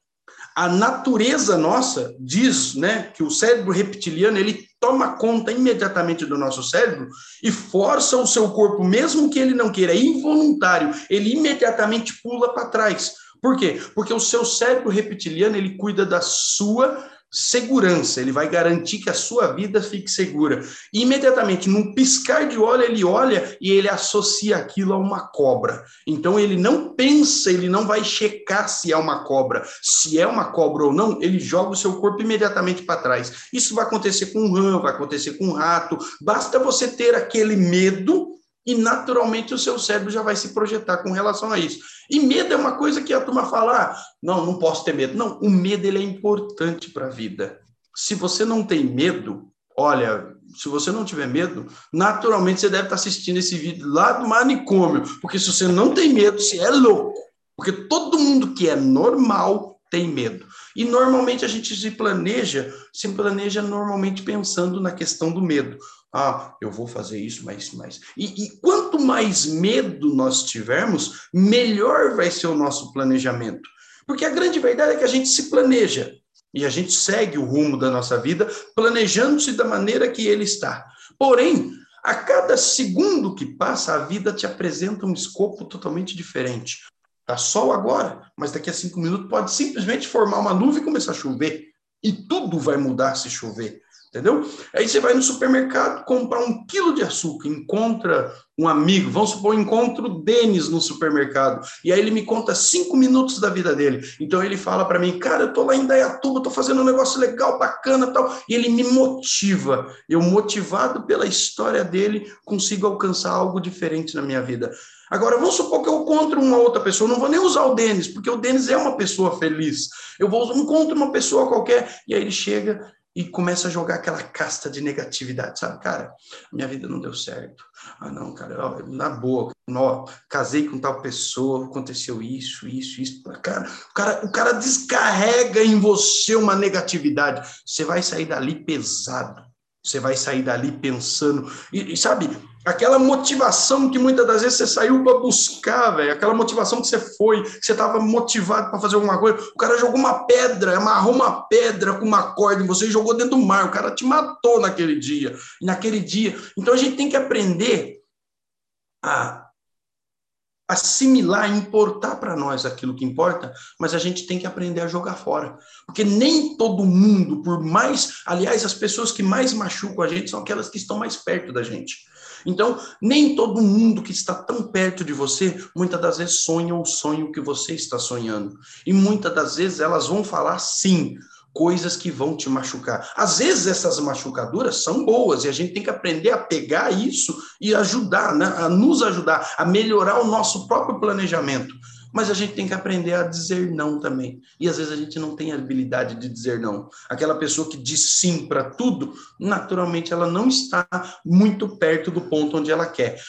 a natureza nossa diz, né, que o cérebro reptiliano ele toma conta imediatamente do nosso cérebro e força o seu corpo, mesmo que ele não queira, é involuntário, ele imediatamente pula para trás. Por quê? Porque o seu cérebro reptiliano ele cuida da sua segurança, ele vai garantir que a sua vida fique segura. E, imediatamente, num piscar de olho, ele olha e ele associa aquilo a uma cobra. Então, ele não pensa, ele não vai checar se é uma cobra. Se é uma cobra ou não, ele joga o seu corpo imediatamente para trás. Isso vai acontecer com um rã, vai acontecer com um rato. Basta você ter aquele medo e naturalmente o seu cérebro já vai se projetar com relação a isso. E medo é uma coisa que a turma fala, ah, não, não posso ter medo. Não, o medo ele é importante para a vida. Se você não tem medo, olha, se você não tiver medo, naturalmente você deve estar assistindo esse vídeo lá do manicômio, porque se você não tem medo, você é louco. Porque todo mundo que é normal tem medo. E normalmente a gente se planeja, se planeja normalmente pensando na questão do medo. Ah, eu vou fazer isso, mas. mas... E, e quanto mais medo nós tivermos, melhor vai ser o nosso planejamento. Porque a grande verdade é que a gente se planeja e a gente segue o rumo da nossa vida, planejando-se da maneira que ele está. Porém, a cada segundo que passa, a vida te apresenta um escopo totalmente diferente. Tá sol agora, mas daqui a cinco minutos pode simplesmente formar uma nuvem e começar a chover. E tudo vai mudar se chover entendeu? Aí você vai no supermercado comprar um quilo de açúcar, encontra um amigo, vamos supor, encontro o Denis no supermercado, e aí ele me conta cinco minutos da vida dele. Então ele fala para mim, cara, eu tô lá em Dayatuba, tô fazendo um negócio legal, bacana tal, e ele me motiva. Eu, motivado pela história dele, consigo alcançar algo diferente na minha vida. Agora, vamos supor que eu encontro uma outra pessoa, não vou nem usar o Denis, porque o Denis é uma pessoa feliz. Eu vou encontro uma pessoa qualquer, e aí ele chega e começa a jogar aquela casta de negatividade, sabe? Cara, minha vida não deu certo. Ah, não, cara, ó, na boa, ó, casei com tal pessoa, aconteceu isso, isso, isso. Cara, o cara, o cara descarrega em você uma negatividade. Você vai sair dali pesado. Você vai sair dali pensando. E, e sabe, aquela motivação que muitas das vezes você saiu para buscar, velho, aquela motivação que você foi, que você estava motivado para fazer alguma coisa, o cara jogou uma pedra, amarrou uma pedra com uma corda em você e jogou dentro do mar, o cara te matou naquele dia, naquele dia. Então a gente tem que aprender a assimilar, importar para nós aquilo que importa, mas a gente tem que aprender a jogar fora. Porque nem todo mundo, por mais, aliás, as pessoas que mais machucam a gente são aquelas que estão mais perto da gente. Então, nem todo mundo que está tão perto de você, muitas das vezes sonha o sonho que você está sonhando. E muitas das vezes elas vão falar sim, coisas que vão te machucar. Às vezes essas machucaduras são boas e a gente tem que aprender a pegar isso e ajudar, né? a nos ajudar a melhorar o nosso próprio planejamento mas a gente tem que aprender a dizer não também. E às vezes a gente não tem a habilidade de dizer não. Aquela pessoa que diz sim para tudo, naturalmente ela não está muito perto do ponto onde ela quer.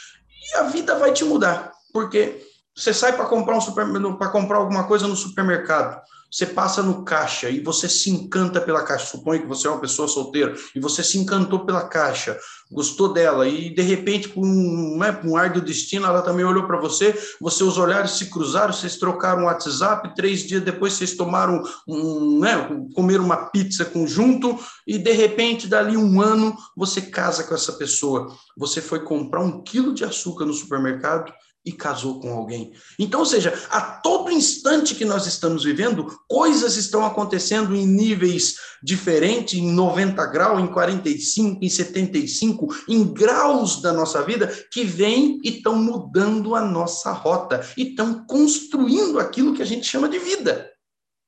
E a vida vai te mudar, porque você sai para comprar um para comprar alguma coisa no supermercado. Você passa no caixa e você se encanta pela caixa. Suponha que você é uma pessoa solteira e você se encantou pela caixa, gostou dela e de repente, por um, né, um ar do destino, ela também olhou para você. Os olhares se cruzaram, vocês trocaram um WhatsApp. Três dias depois, vocês tomaram um, né, comeram uma pizza conjunto e de repente, dali um ano, você casa com essa pessoa. Você foi comprar um quilo de açúcar no supermercado e casou com alguém. Então, ou seja, a todo instante que nós estamos vivendo, coisas estão acontecendo em níveis diferentes, em 90 graus, em 45, em 75, em graus da nossa vida, que vêm e estão mudando a nossa rota, e estão construindo aquilo que a gente chama de vida.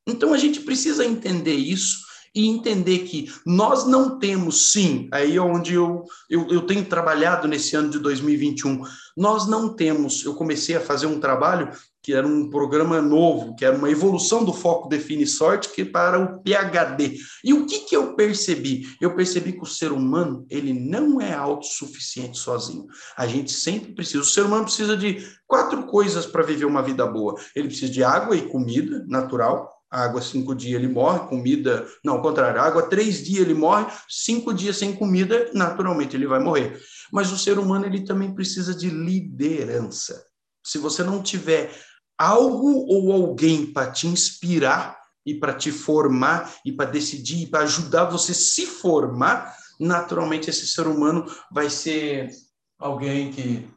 Então, a gente precisa entender isso e entender que nós não temos, sim, aí é onde eu, eu, eu tenho trabalhado nesse ano de 2021, nós não temos, eu comecei a fazer um trabalho que era um programa novo, que era uma evolução do foco Define Sorte, que para o PhD. E o que, que eu percebi? Eu percebi que o ser humano, ele não é autossuficiente sozinho. A gente sempre precisa, o ser humano precisa de quatro coisas para viver uma vida boa. Ele precisa de água e comida natural, água cinco dias ele morre, comida, não, ao contrário, água três dias ele morre, cinco dias sem comida, naturalmente ele vai morrer. Mas o ser humano ele também precisa de liderança. Se você não tiver algo ou alguém para te inspirar e para te formar e para decidir e para ajudar você se formar, naturalmente esse ser humano vai ser alguém que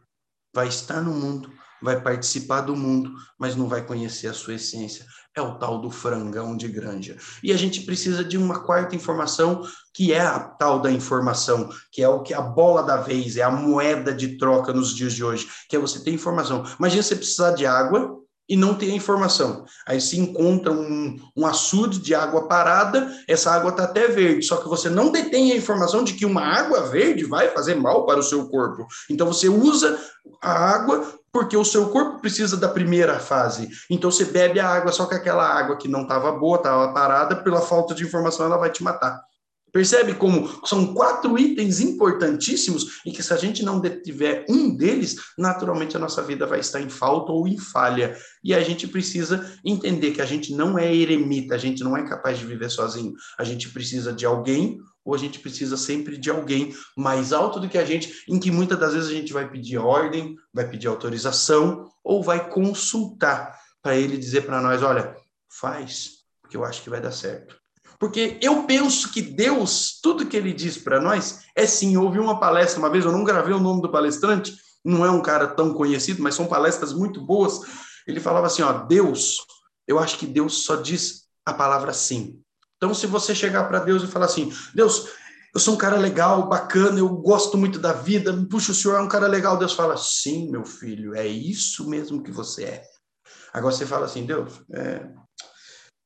vai estar no mundo, vai participar do mundo, mas não vai conhecer a sua essência. É o tal do frangão de granja. E a gente precisa de uma quarta informação, que é a tal da informação, que é o que a bola da vez, é a moeda de troca nos dias de hoje, que é você ter informação. Imagina você precisar de água, e não tem a informação. Aí se encontra um, um açude de água parada, essa água está até verde, só que você não detém a informação de que uma água verde vai fazer mal para o seu corpo. Então você usa a água porque o seu corpo precisa da primeira fase. Então você bebe a água, só que aquela água que não estava boa, estava parada, pela falta de informação, ela vai te matar. Percebe como são quatro itens importantíssimos e que se a gente não tiver um deles, naturalmente a nossa vida vai estar em falta ou em falha. E a gente precisa entender que a gente não é eremita, a gente não é capaz de viver sozinho. A gente precisa de alguém ou a gente precisa sempre de alguém mais alto do que a gente, em que muitas das vezes a gente vai pedir ordem, vai pedir autorização ou vai consultar para ele dizer para nós, olha, faz, porque eu acho que vai dar certo. Porque eu penso que Deus, tudo que ele diz para nós, é sim. Eu ouvi uma palestra uma vez, eu não gravei o nome do palestrante, não é um cara tão conhecido, mas são palestras muito boas. Ele falava assim: ó, Deus, eu acho que Deus só diz a palavra sim. Então, se você chegar para Deus e falar assim: Deus, eu sou um cara legal, bacana, eu gosto muito da vida, puxa, o senhor é um cara legal. Deus fala: sim, meu filho, é isso mesmo que você é. Agora você fala assim: Deus, é,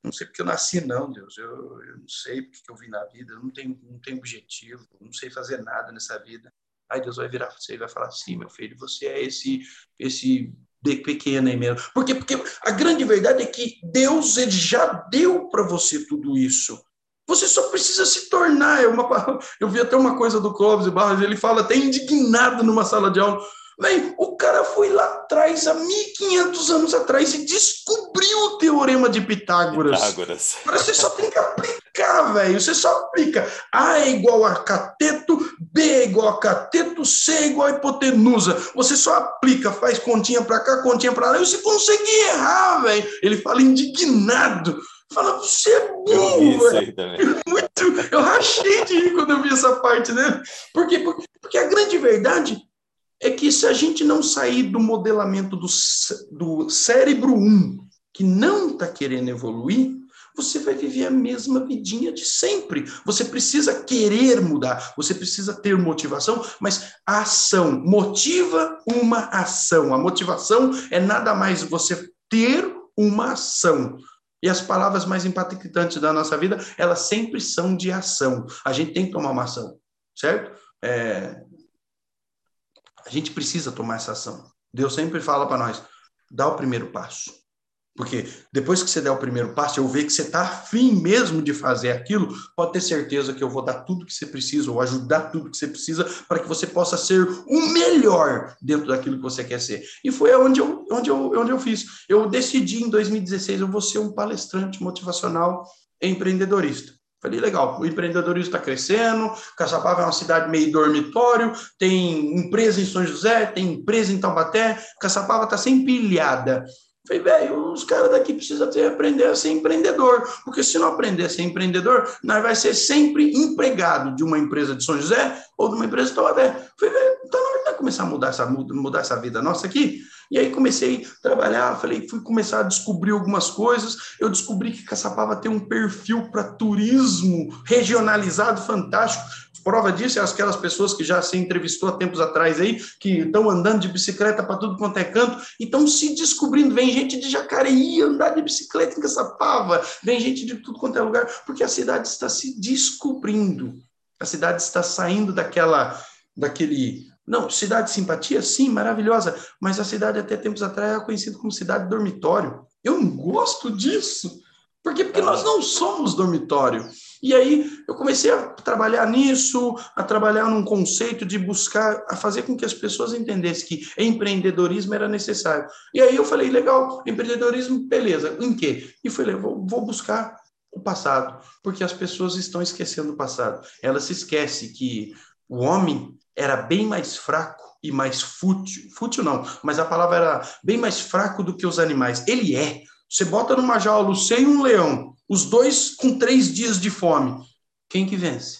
não sei porque eu nasci, não, Deus. Eu, eu não sei porque eu vim na vida, eu não tenho, não tenho objetivo, não sei fazer nada nessa vida. Aí Deus vai virar você e vai falar: sim, meu filho, você é esse, esse pequeno aí mesmo. Por quê? Porque a grande verdade é que Deus ele já deu para você tudo isso. Você só precisa se tornar. É uma, eu vi até uma coisa do Clóvis Barros, ele fala até indignado numa sala de aula. Bem, o cara foi lá atrás, há 1500 anos atrás, e descobriu o teorema de Pitágoras. Pitágoras. Você só tem que aplicar, velho. Você só aplica. A é igual a cateto, B é igual a cateto, C é igual a hipotenusa. Você só aplica, faz continha para cá, continha para lá, e você consegue errar, velho. Ele fala indignado. Fala, você é burro, velho. Muito. Eu rachei de rir quando eu vi essa parte, né? Por quê? Porque a grande verdade é que se a gente não sair do modelamento do, do cérebro 1, que não está querendo evoluir, você vai viver a mesma vidinha de sempre. Você precisa querer mudar, você precisa ter motivação, mas a ação motiva uma ação. A motivação é nada mais você ter uma ação. E as palavras mais impactantes da nossa vida, elas sempre são de ação. A gente tem que tomar uma ação, certo? É, a gente precisa tomar essa ação. Deus sempre fala para nós: dá o primeiro passo. Porque depois que você der o primeiro passo, eu ver que você está afim mesmo de fazer aquilo, pode ter certeza que eu vou dar tudo que você precisa, ou ajudar tudo que você precisa, para que você possa ser o melhor dentro daquilo que você quer ser. E foi onde eu, onde eu, onde eu fiz. Eu decidi em 2016, eu vou ser um palestrante motivacional empreendedorista. Falei, legal, o empreendedorismo está crescendo, Caçapava é uma cidade meio dormitório, tem empresa em São José, tem empresa em Taubaté, Caçapava está sempre pilhada. Falei, velho, os caras daqui precisam ter, aprender a ser empreendedor, porque se não aprender a ser empreendedor, nós vai ser sempre empregado de uma empresa de São José ou de uma empresa de Taubaté. Falei, velho, então não vai começar a mudar essa, mudar essa vida nossa aqui? E aí comecei a trabalhar, falei, fui começar a descobrir algumas coisas. Eu descobri que Caçapava tem um perfil para turismo regionalizado fantástico. prova disso é aquelas pessoas que já se entrevistou há tempos atrás aí, que estão andando de bicicleta para tudo quanto é canto, e estão se descobrindo. Vem gente de Jacareí andar de bicicleta em Caçapava, vem gente de tudo quanto é lugar, porque a cidade está se descobrindo. A cidade está saindo daquela, daquele não, cidade de simpatia, sim, maravilhosa, mas a cidade até tempos atrás era conhecida como cidade dormitório. Eu não gosto disso. Por quê? Porque nós não somos dormitório. E aí eu comecei a trabalhar nisso, a trabalhar num conceito de buscar, a fazer com que as pessoas entendessem que empreendedorismo era necessário. E aí eu falei, legal, empreendedorismo, beleza, em quê? E falei, vou, vou buscar o passado, porque as pessoas estão esquecendo o passado. Elas se esquecem que o homem era bem mais fraco e mais fútil, fútil não, mas a palavra era bem mais fraco do que os animais. Ele é. Você bota numa jaula o e um leão, os dois com três dias de fome. Quem que vence?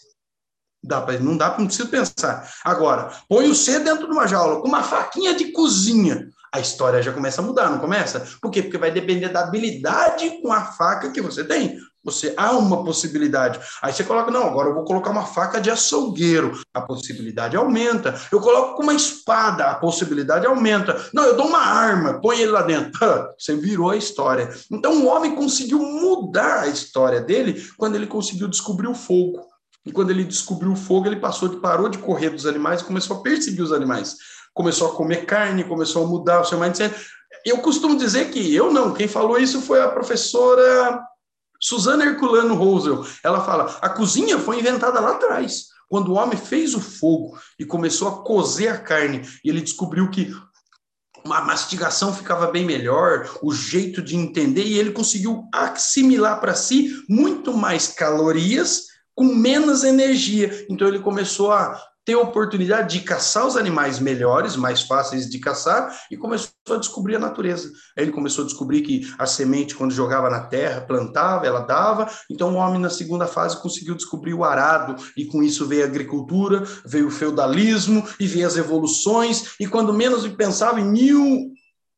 Dá pra, não dá, não precisa pensar. Agora, põe o C dentro de uma jaula com uma faquinha de cozinha. A história já começa a mudar, não começa? Por quê? Porque vai depender da habilidade com a faca que você tem. Você há uma possibilidade. Aí você coloca, não, agora eu vou colocar uma faca de açougueiro. A possibilidade aumenta. Eu coloco uma espada, a possibilidade aumenta. Não, eu dou uma arma, põe ele lá dentro. Você virou a história. Então o homem conseguiu mudar a história dele quando ele conseguiu descobrir o fogo. E quando ele descobriu o fogo, ele passou de parou de correr dos animais e começou a perseguir os animais. Começou a comer carne, começou a mudar o seu mindset. Eu costumo dizer que eu não, quem falou isso foi a professora Susana Herculano Rosel, ela fala: a cozinha foi inventada lá atrás, quando o homem fez o fogo e começou a cozer a carne, e ele descobriu que uma mastigação ficava bem melhor, o jeito de entender, e ele conseguiu assimilar para si muito mais calorias com menos energia. Então ele começou a ter a oportunidade de caçar os animais melhores, mais fáceis de caçar, e começou a descobrir a natureza. Aí ele começou a descobrir que a semente, quando jogava na terra, plantava, ela dava. Então, o homem, na segunda fase, conseguiu descobrir o arado, e com isso veio a agricultura, veio o feudalismo, e veio as evoluções. E quando menos pensava, em mil,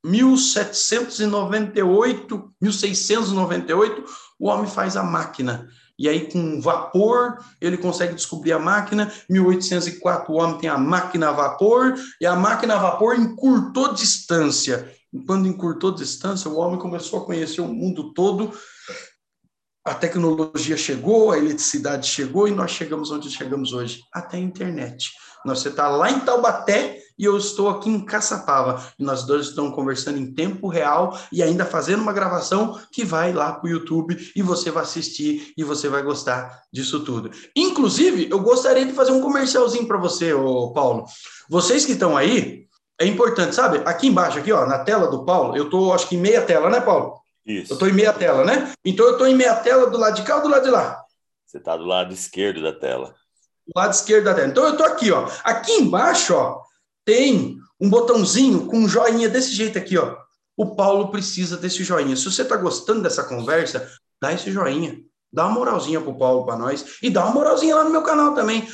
1798, 1698, o homem faz a máquina e aí, com vapor, ele consegue descobrir a máquina. 1804, o homem tem a máquina a vapor, e a máquina a vapor encurtou distância. E quando encurtou distância, o homem começou a conhecer o mundo todo. A tecnologia chegou, a eletricidade chegou, e nós chegamos onde chegamos hoje até a internet. Você está lá em Taubaté e eu estou aqui em Caçapava. E nós dois estamos conversando em tempo real e ainda fazendo uma gravação que vai lá para o YouTube e você vai assistir e você vai gostar disso tudo. Inclusive, eu gostaria de fazer um comercialzinho para você, ô Paulo. Vocês que estão aí, é importante, sabe? Aqui embaixo, aqui, ó, na tela do Paulo, eu estou, acho que em meia tela, né, Paulo? Isso. Eu estou em meia tela, né? Então eu estou em meia tela do lado de cá ou do lado de lá? Você está do lado esquerdo da tela. Do lado esquerdo da tela. Então eu estou aqui, ó. Aqui embaixo, ó, tem um botãozinho com um joinha desse jeito aqui, ó. O Paulo precisa desse joinha. Se você está gostando dessa conversa, dá esse joinha. Dá uma moralzinha pro Paulo, para nós. E dá uma moralzinha lá no meu canal também.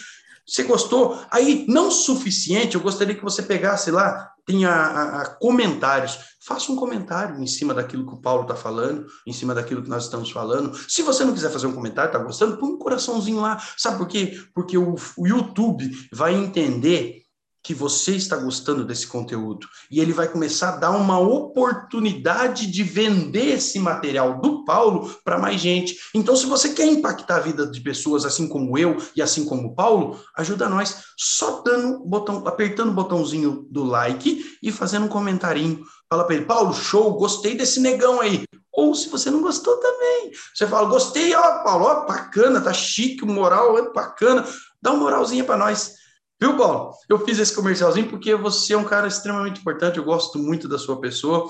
Você gostou? Aí, não suficiente, eu gostaria que você pegasse lá, tem a, a, a comentários. Faça um comentário em cima daquilo que o Paulo está falando, em cima daquilo que nós estamos falando. Se você não quiser fazer um comentário, está gostando, põe um coraçãozinho lá. Sabe por quê? Porque o, o YouTube vai entender que você está gostando desse conteúdo e ele vai começar a dar uma oportunidade de vender esse material do Paulo para mais gente. Então, se você quer impactar a vida de pessoas assim como eu e assim como o Paulo, ajuda nós só dando botão, apertando o botãozinho do like e fazendo um comentarinho. Fala para ele, Paulo, show, gostei desse negão aí. Ou se você não gostou também, você fala, gostei, ó, Paulo, ó, bacana, tá chique, moral, é bacana. Dá uma moralzinha para nós. Viu, Paulo? Eu fiz esse comercialzinho porque você é um cara extremamente importante, eu gosto muito da sua pessoa.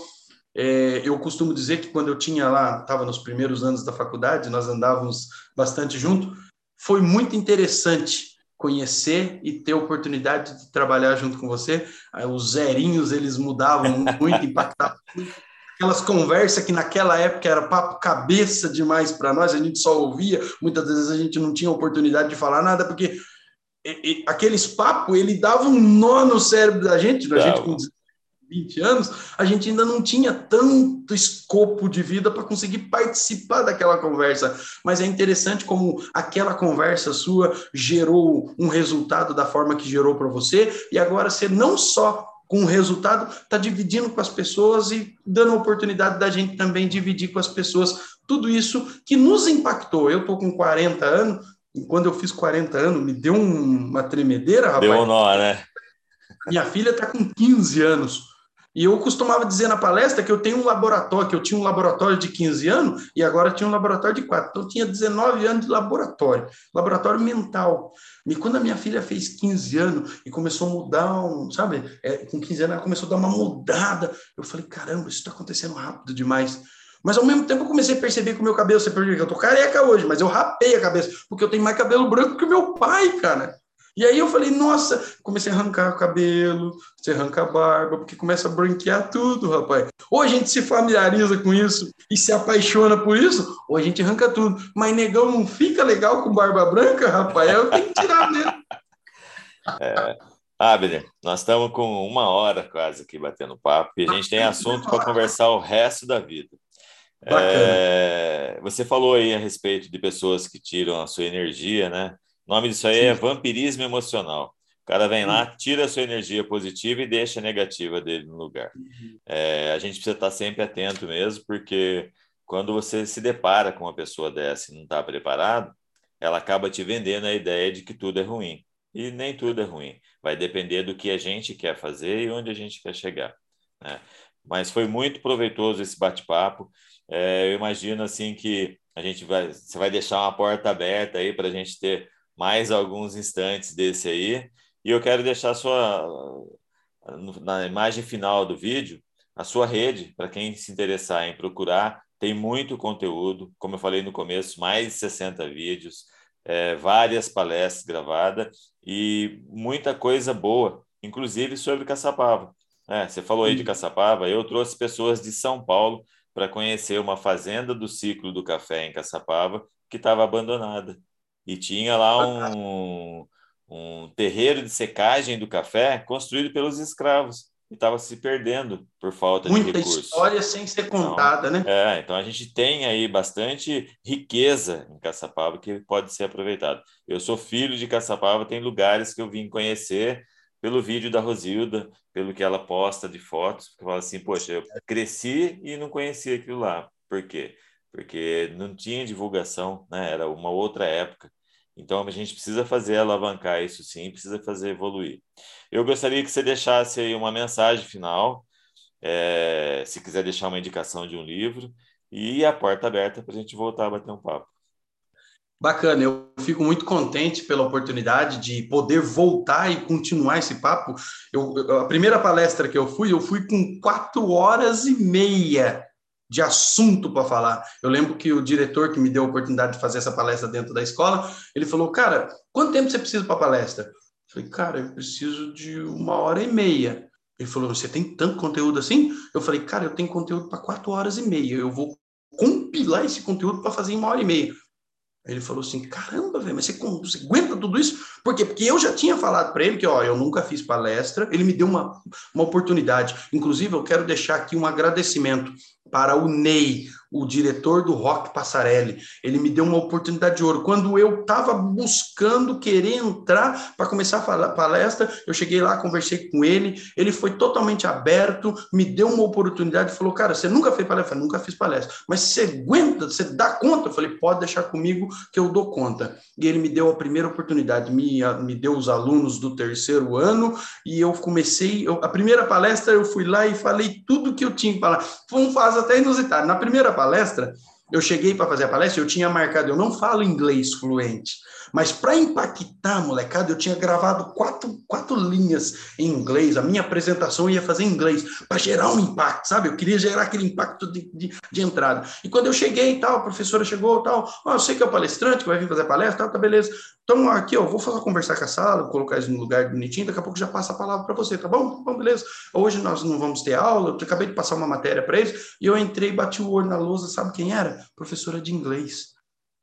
É, eu costumo dizer que quando eu tinha lá, estava nos primeiros anos da faculdade, nós andávamos bastante junto, foi muito interessante conhecer e ter a oportunidade de trabalhar junto com você. Os zerinhos, eles mudavam muito, impactavam muito. Aquelas conversas que naquela época era papo cabeça demais para nós, a gente só ouvia, muitas vezes a gente não tinha oportunidade de falar nada, porque aqueles papos, ele dava um nó no cérebro da gente, da gente com 20 anos, a gente ainda não tinha tanto escopo de vida para conseguir participar daquela conversa. Mas é interessante como aquela conversa sua gerou um resultado da forma que gerou para você, e agora você não só com o resultado, está dividindo com as pessoas e dando oportunidade da gente também dividir com as pessoas tudo isso que nos impactou. Eu estou com 40 anos, e quando eu fiz 40 anos, me deu uma tremedeira, rapaz. Deu um nó, né? Minha filha está com 15 anos. E eu costumava dizer na palestra que eu tenho um laboratório, que eu tinha um laboratório de 15 anos e agora tinha um laboratório de 4. Então, eu tinha 19 anos de laboratório, laboratório mental. E quando a minha filha fez 15 anos e começou a mudar, um, sabe, é, com 15 anos ela começou a dar uma mudada, eu falei, caramba, isso está acontecendo rápido demais. Mas ao mesmo tempo eu comecei a perceber que o meu cabelo, você percebeu que eu tô careca hoje, mas eu rapei a cabeça, porque eu tenho mais cabelo branco que o meu pai, cara. E aí eu falei, nossa, comecei a arrancar o cabelo, você arranca a barba, porque começa a branquear tudo, rapaz. Ou a gente se familiariza com isso e se apaixona por isso, ou a gente arranca tudo. Mas negão não fica legal com barba branca, rapaz, eu tenho que tirar mesmo. É. Abner, nós estamos com uma hora quase aqui batendo papo e a gente tem assunto para conversar o resto da vida. É, você falou aí a respeito de pessoas que tiram a sua energia, né? O nome disso aí é Sim. é vampirismo emocional. O cara vem lá, tira a sua energia positiva e deixa a negativa dele no lugar. Uhum. É, a gente precisa estar sempre atento mesmo, porque quando você se depara com uma pessoa dessa e não está preparado, ela acaba te vendendo a ideia de que tudo é ruim. E nem tudo é ruim. Vai depender do que a gente quer fazer e onde a gente quer chegar. Né? Mas foi muito proveitoso esse bate-papo. É, eu imagino assim que a gente vai, você vai deixar uma porta aberta aí para a gente ter mais alguns instantes desse aí. E eu quero deixar sua na imagem final do vídeo a sua rede para quem se interessar em procurar. Tem muito conteúdo, como eu falei no começo, mais de 60 vídeos, é, várias palestras gravadas e muita coisa boa, inclusive sobre Caçapava. É, você falou aí de Caçapava, eu trouxe pessoas de São Paulo para conhecer uma fazenda do ciclo do café em Caçapava que estava abandonada. E tinha lá um, um terreiro de secagem do café construído pelos escravos e estava se perdendo por falta Muita de recursos. Muita história sem ser contada, então, né? É, então a gente tem aí bastante riqueza em Caçapava que pode ser aproveitado. Eu sou filho de Caçapava, tem lugares que eu vim conhecer pelo vídeo da Rosilda, pelo que ela posta de fotos, porque fala assim, poxa, eu cresci e não conhecia aquilo lá. Por quê? Porque não tinha divulgação, né? Era uma outra época. Então a gente precisa fazer alavancar isso sim, precisa fazer evoluir. Eu gostaria que você deixasse aí uma mensagem final, é, se quiser deixar uma indicação de um livro, e a porta aberta para a gente voltar a bater um papo. Bacana, eu fico muito contente pela oportunidade de poder voltar e continuar esse papo. Eu, a primeira palestra que eu fui, eu fui com quatro horas e meia de assunto para falar. Eu lembro que o diretor que me deu a oportunidade de fazer essa palestra dentro da escola, ele falou, cara, quanto tempo você precisa para palestra? Eu falei, cara, eu preciso de uma hora e meia. Ele falou, você tem tanto conteúdo assim? Eu falei, cara, eu tenho conteúdo para quatro horas e meia. Eu vou compilar esse conteúdo para fazer em uma hora e meia. Ele falou assim: caramba, velho, mas você, você, aguenta tudo isso? Por quê? Porque eu já tinha falado para ele que, ó, eu nunca fiz palestra, ele me deu uma, uma oportunidade. Inclusive, eu quero deixar aqui um agradecimento para o Ney, o diretor do Rock Passarelli. Ele me deu uma oportunidade de ouro. Quando eu estava buscando querer entrar para começar a palestra, eu cheguei lá, conversei com ele, ele foi totalmente aberto, me deu uma oportunidade e falou: Cara, você nunca fez palestra? Eu falei, nunca fiz palestra. Mas você aguenta, você dá conta? Eu falei: Pode deixar comigo que eu dou conta. E ele me deu a primeira oportunidade, me, me deu os alunos do terceiro ano e eu comecei. Eu, a primeira palestra eu fui lá e falei tudo que eu tinha que falar. Foi um fase até inusitado. Na primeira palestra, eu cheguei para fazer a palestra, eu tinha marcado, eu não falo inglês fluente, mas para impactar molecada, eu tinha gravado quatro, quatro linhas em inglês. A minha apresentação ia fazer em inglês, para gerar um impacto, sabe? Eu queria gerar aquele impacto de, de, de entrada. E quando eu cheguei e tal, a professora chegou tal, oh, eu sei que é o palestrante que vai vir fazer palestra, tal, tá beleza. Então, aqui, eu vou fazer conversar com a sala, colocar isso no lugar bonitinho, daqui a pouco já passa a palavra para você, tá bom? Tá bom, beleza. Hoje nós não vamos ter aula, eu acabei de passar uma matéria para eles, e eu entrei, bati o olho na lousa, sabe quem era? Professora de inglês.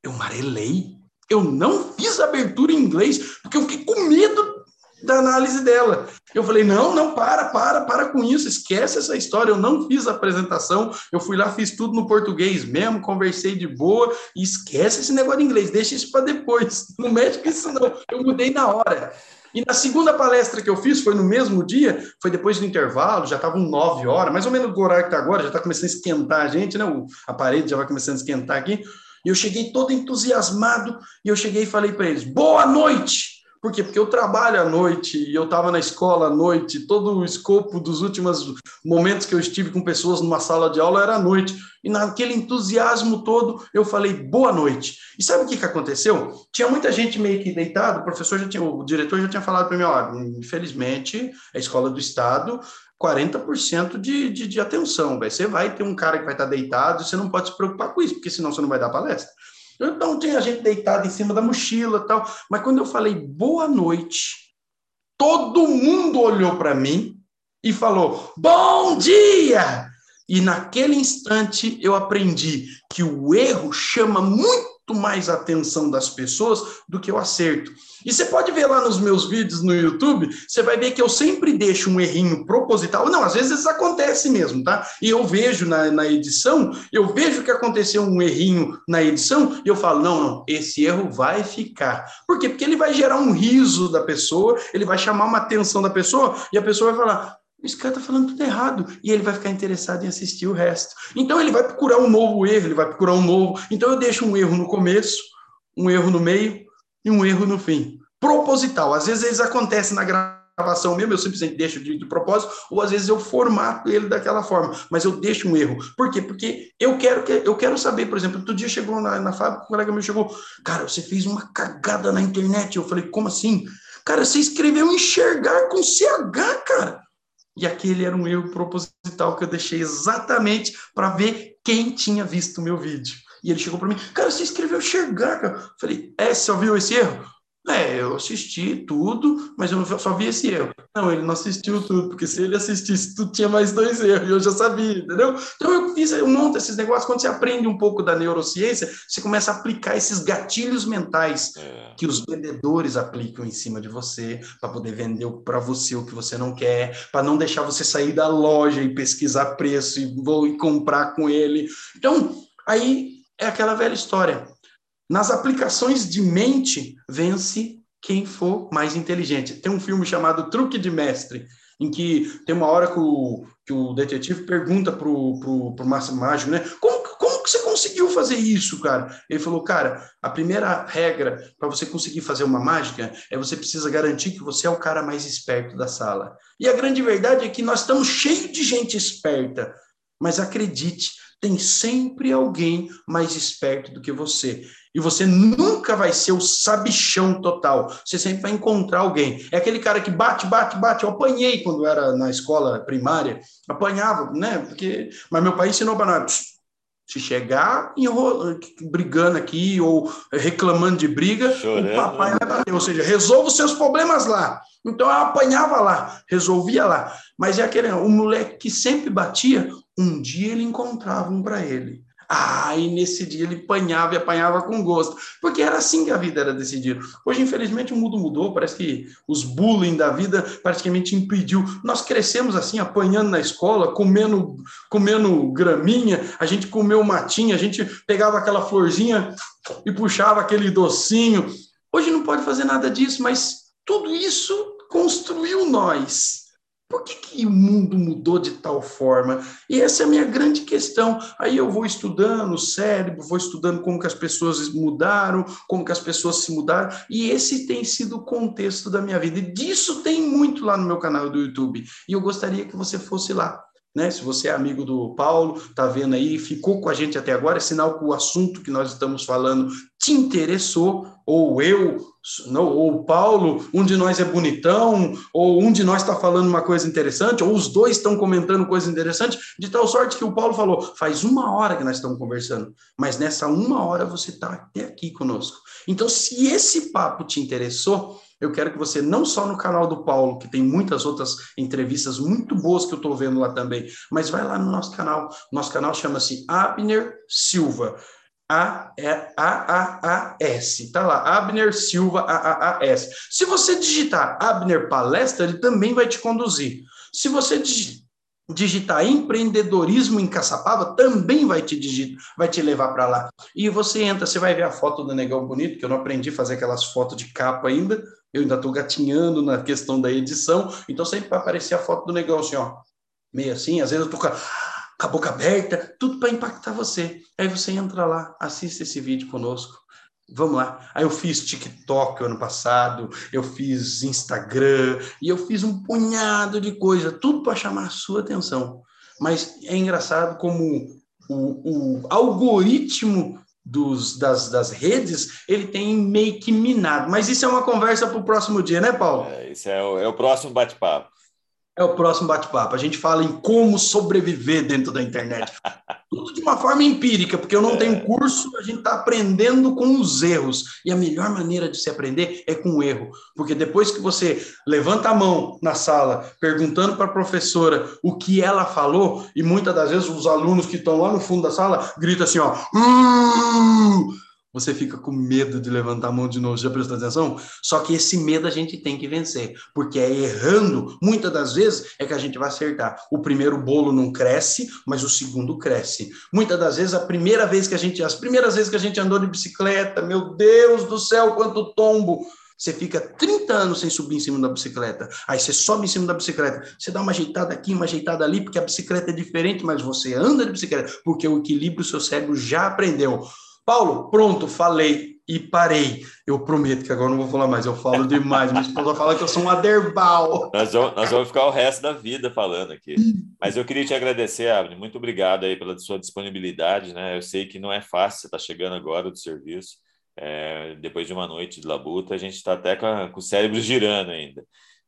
Eu amarelei eu não fiz abertura em inglês, porque eu fiquei com medo da análise dela. Eu falei, não, não, para, para, para com isso, esquece essa história, eu não fiz a apresentação, eu fui lá, fiz tudo no português mesmo, conversei de boa, esquece esse negócio de inglês, deixa isso para depois, não mexe com isso não, eu mudei na hora. E na segunda palestra que eu fiz, foi no mesmo dia, foi depois do intervalo, já estavam nove horas, mais ou menos do horário que está agora, já está começando a esquentar a gente, né? a parede já vai começando a esquentar aqui. E eu cheguei todo entusiasmado, e eu cheguei e falei para eles: boa noite! Por quê? Porque eu trabalho à noite e eu estava na escola à noite, todo o escopo dos últimos momentos que eu estive com pessoas numa sala de aula era à noite. E naquele entusiasmo todo, eu falei boa noite. E sabe o que, que aconteceu? Tinha muita gente meio que deitada, o professor já tinha, o diretor já tinha falado para mim, ó, infelizmente, a escola do Estado 40% de, de, de atenção. Véio. Você vai ter um cara que vai estar deitado, você não pode se preocupar com isso, porque senão você não vai dar palestra. Então tem a gente deitado em cima da mochila tal. Mas quando eu falei boa noite, todo mundo olhou para mim e falou bom dia. E naquele instante eu aprendi que o erro chama muito muito mais atenção das pessoas do que o acerto. E você pode ver lá nos meus vídeos no YouTube, você vai ver que eu sempre deixo um errinho proposital. Não, às vezes acontece mesmo, tá? E eu vejo na, na edição, eu vejo que aconteceu um errinho na edição, e eu falo, não, não, esse erro vai ficar. Por quê? Porque ele vai gerar um riso da pessoa, ele vai chamar uma atenção da pessoa, e a pessoa vai falar, esse cara está falando tudo errado. E ele vai ficar interessado em assistir o resto. Então ele vai procurar um novo erro, ele vai procurar um novo. Então eu deixo um erro no começo, um erro no meio e um erro no fim. Proposital. Às vezes eles acontecem na gravação mesmo, eu simplesmente deixo de, de, propósito, ou às vezes eu formato ele daquela forma, mas eu deixo um erro. Por quê? Porque eu quero que eu quero saber, por exemplo, outro dia chegou na, na fábrica, um colega meu chegou, cara, você fez uma cagada na internet. Eu falei, como assim? Cara, você escreveu enxergar com CH, cara. E aquele era um erro proposital que eu deixei exatamente para ver quem tinha visto o meu vídeo. E ele chegou para mim, cara, você escreveu enxergar, cara. Eu falei, é, você ouviu esse erro? É, eu assisti tudo, mas eu só vi esse erro. Não, ele não assistiu tudo, porque se ele assistisse tudo, tinha mais dois erros, e eu já sabia, entendeu? Então eu fiz, eu monto esses negócios, quando você aprende um pouco da neurociência, você começa a aplicar esses gatilhos mentais é. que os vendedores aplicam em cima de você, para poder vender para você o que você não quer, para não deixar você sair da loja e pesquisar preço e vou e comprar com ele. Então, aí é aquela velha história nas aplicações de mente, vence quem for mais inteligente. Tem um filme chamado Truque de Mestre, em que tem uma hora que o, que o detetive pergunta pro, pro, pro mágico, né? Como, como que você conseguiu fazer isso, cara? Ele falou, cara, a primeira regra para você conseguir fazer uma mágica é você precisa garantir que você é o cara mais esperto da sala. E a grande verdade é que nós estamos cheios de gente esperta, mas acredite, tem sempre alguém mais esperto do que você. E você nunca vai ser o sabichão total. Você sempre vai encontrar alguém. É aquele cara que bate, bate, bate. Eu apanhei quando era na escola primária. Apanhava, né? Porque... Mas meu pai ensinou para nós. Se chegar enrolando, brigando aqui ou reclamando de briga, Chorando. o papai vai bater. Ou seja, resolva os seus problemas lá. Então eu apanhava lá, resolvia lá. Mas é aquele, o moleque que sempre batia, um dia ele encontrava um para ele. Ah, nesse dia ele apanhava e apanhava com gosto, porque era assim que a vida era decidida. Hoje, infelizmente, o mundo mudou, parece que os bullying da vida praticamente impediu. Nós crescemos assim, apanhando na escola, comendo, comendo graminha, a gente comeu matinha, a gente pegava aquela florzinha e puxava aquele docinho. Hoje não pode fazer nada disso, mas tudo isso construiu nós. Por que, que o mundo mudou de tal forma? E essa é a minha grande questão. Aí eu vou estudando o cérebro, vou estudando como que as pessoas mudaram, como que as pessoas se mudaram, e esse tem sido o contexto da minha vida. E disso tem muito lá no meu canal do YouTube. E eu gostaria que você fosse lá. Né? Se você é amigo do Paulo, está vendo aí, ficou com a gente até agora, é sinal que o assunto que nós estamos falando te interessou, ou eu, não, ou Paulo, um de nós é bonitão, ou um de nós está falando uma coisa interessante, ou os dois estão comentando coisa interessante, de tal sorte que o Paulo falou: faz uma hora que nós estamos conversando, mas nessa uma hora você está até aqui conosco. Então, se esse papo te interessou, eu quero que você, não só no canal do Paulo, que tem muitas outras entrevistas muito boas que eu estou vendo lá também, mas vai lá no nosso canal. Nosso canal chama-se Abner Silva. A-A-A-S. Tá lá, Abner Silva A-A-A-S. Se você digitar Abner Palestra, ele também vai te conduzir. Se você digitar empreendedorismo em Caçapava, também vai te, digit, vai te levar para lá. E você entra, você vai ver a foto do Negão Bonito, que eu não aprendi a fazer aquelas fotos de capa ainda, eu ainda estou gatinhando na questão da edição, então sempre vai aparecer a foto do Negão assim, ó, meio assim, às vezes eu tô com com a boca aberta, tudo para impactar você. Aí você entra lá, assiste esse vídeo conosco. Vamos lá. Aí eu fiz TikTok ano passado, eu fiz Instagram e eu fiz um punhado de coisa, tudo para chamar a sua atenção. Mas é engraçado como o, o algoritmo dos, das, das redes, ele tem meio que minado. Mas isso é uma conversa para o próximo dia, né, Paulo? É, isso é o, é o próximo bate-papo. É o próximo bate-papo. A gente fala em como sobreviver dentro da internet. Tudo de uma forma empírica, porque eu não é. tenho curso, a gente está aprendendo com os erros. E a melhor maneira de se aprender é com o erro. Porque depois que você levanta a mão na sala, perguntando para a professora o que ela falou, e muitas das vezes os alunos que estão lá no fundo da sala gritam assim: ó. Uh! Você fica com medo de levantar a mão de novo, já prestou atenção? Só que esse medo a gente tem que vencer, porque é errando, muitas das vezes, é que a gente vai acertar. O primeiro bolo não cresce, mas o segundo cresce. Muitas das vezes, a primeira vez que a gente, as primeiras vezes que a gente andou de bicicleta, meu Deus do céu, quanto tombo! Você fica 30 anos sem subir em cima da bicicleta. Aí você sobe em cima da bicicleta, você dá uma ajeitada aqui, uma ajeitada ali, porque a bicicleta é diferente, mas você anda de bicicleta, porque o equilíbrio seu cérebro já aprendeu. Paulo, pronto, falei e parei. Eu prometo que agora não vou falar mais, eu falo demais. Minha esposa fala que eu sou um aderbal. Nós vamos, nós vamos ficar o resto da vida falando aqui. Mas eu queria te agradecer, Abner. Muito obrigado aí pela sua disponibilidade. Né? Eu sei que não é fácil, você está chegando agora do serviço. É, depois de uma noite de labuta, a gente está até com, a, com o cérebro girando ainda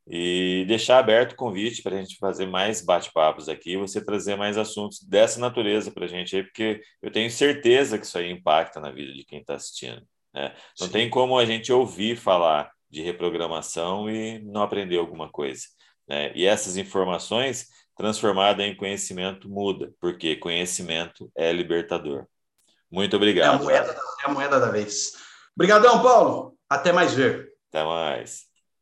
e deixar aberto o convite para a gente fazer mais bate-papos aqui, você trazer mais assuntos dessa natureza para a gente aí, porque eu tenho certeza que isso aí impacta na vida de quem está assistindo. Né? Não Sim. tem como a gente ouvir falar de reprogramação e não aprender alguma coisa. Né? E essas informações transformadas em conhecimento muda, porque conhecimento é libertador. Muito obrigado. É a moeda, é a moeda da vez. Obrigadão, Paulo. Até mais ver. Até mais.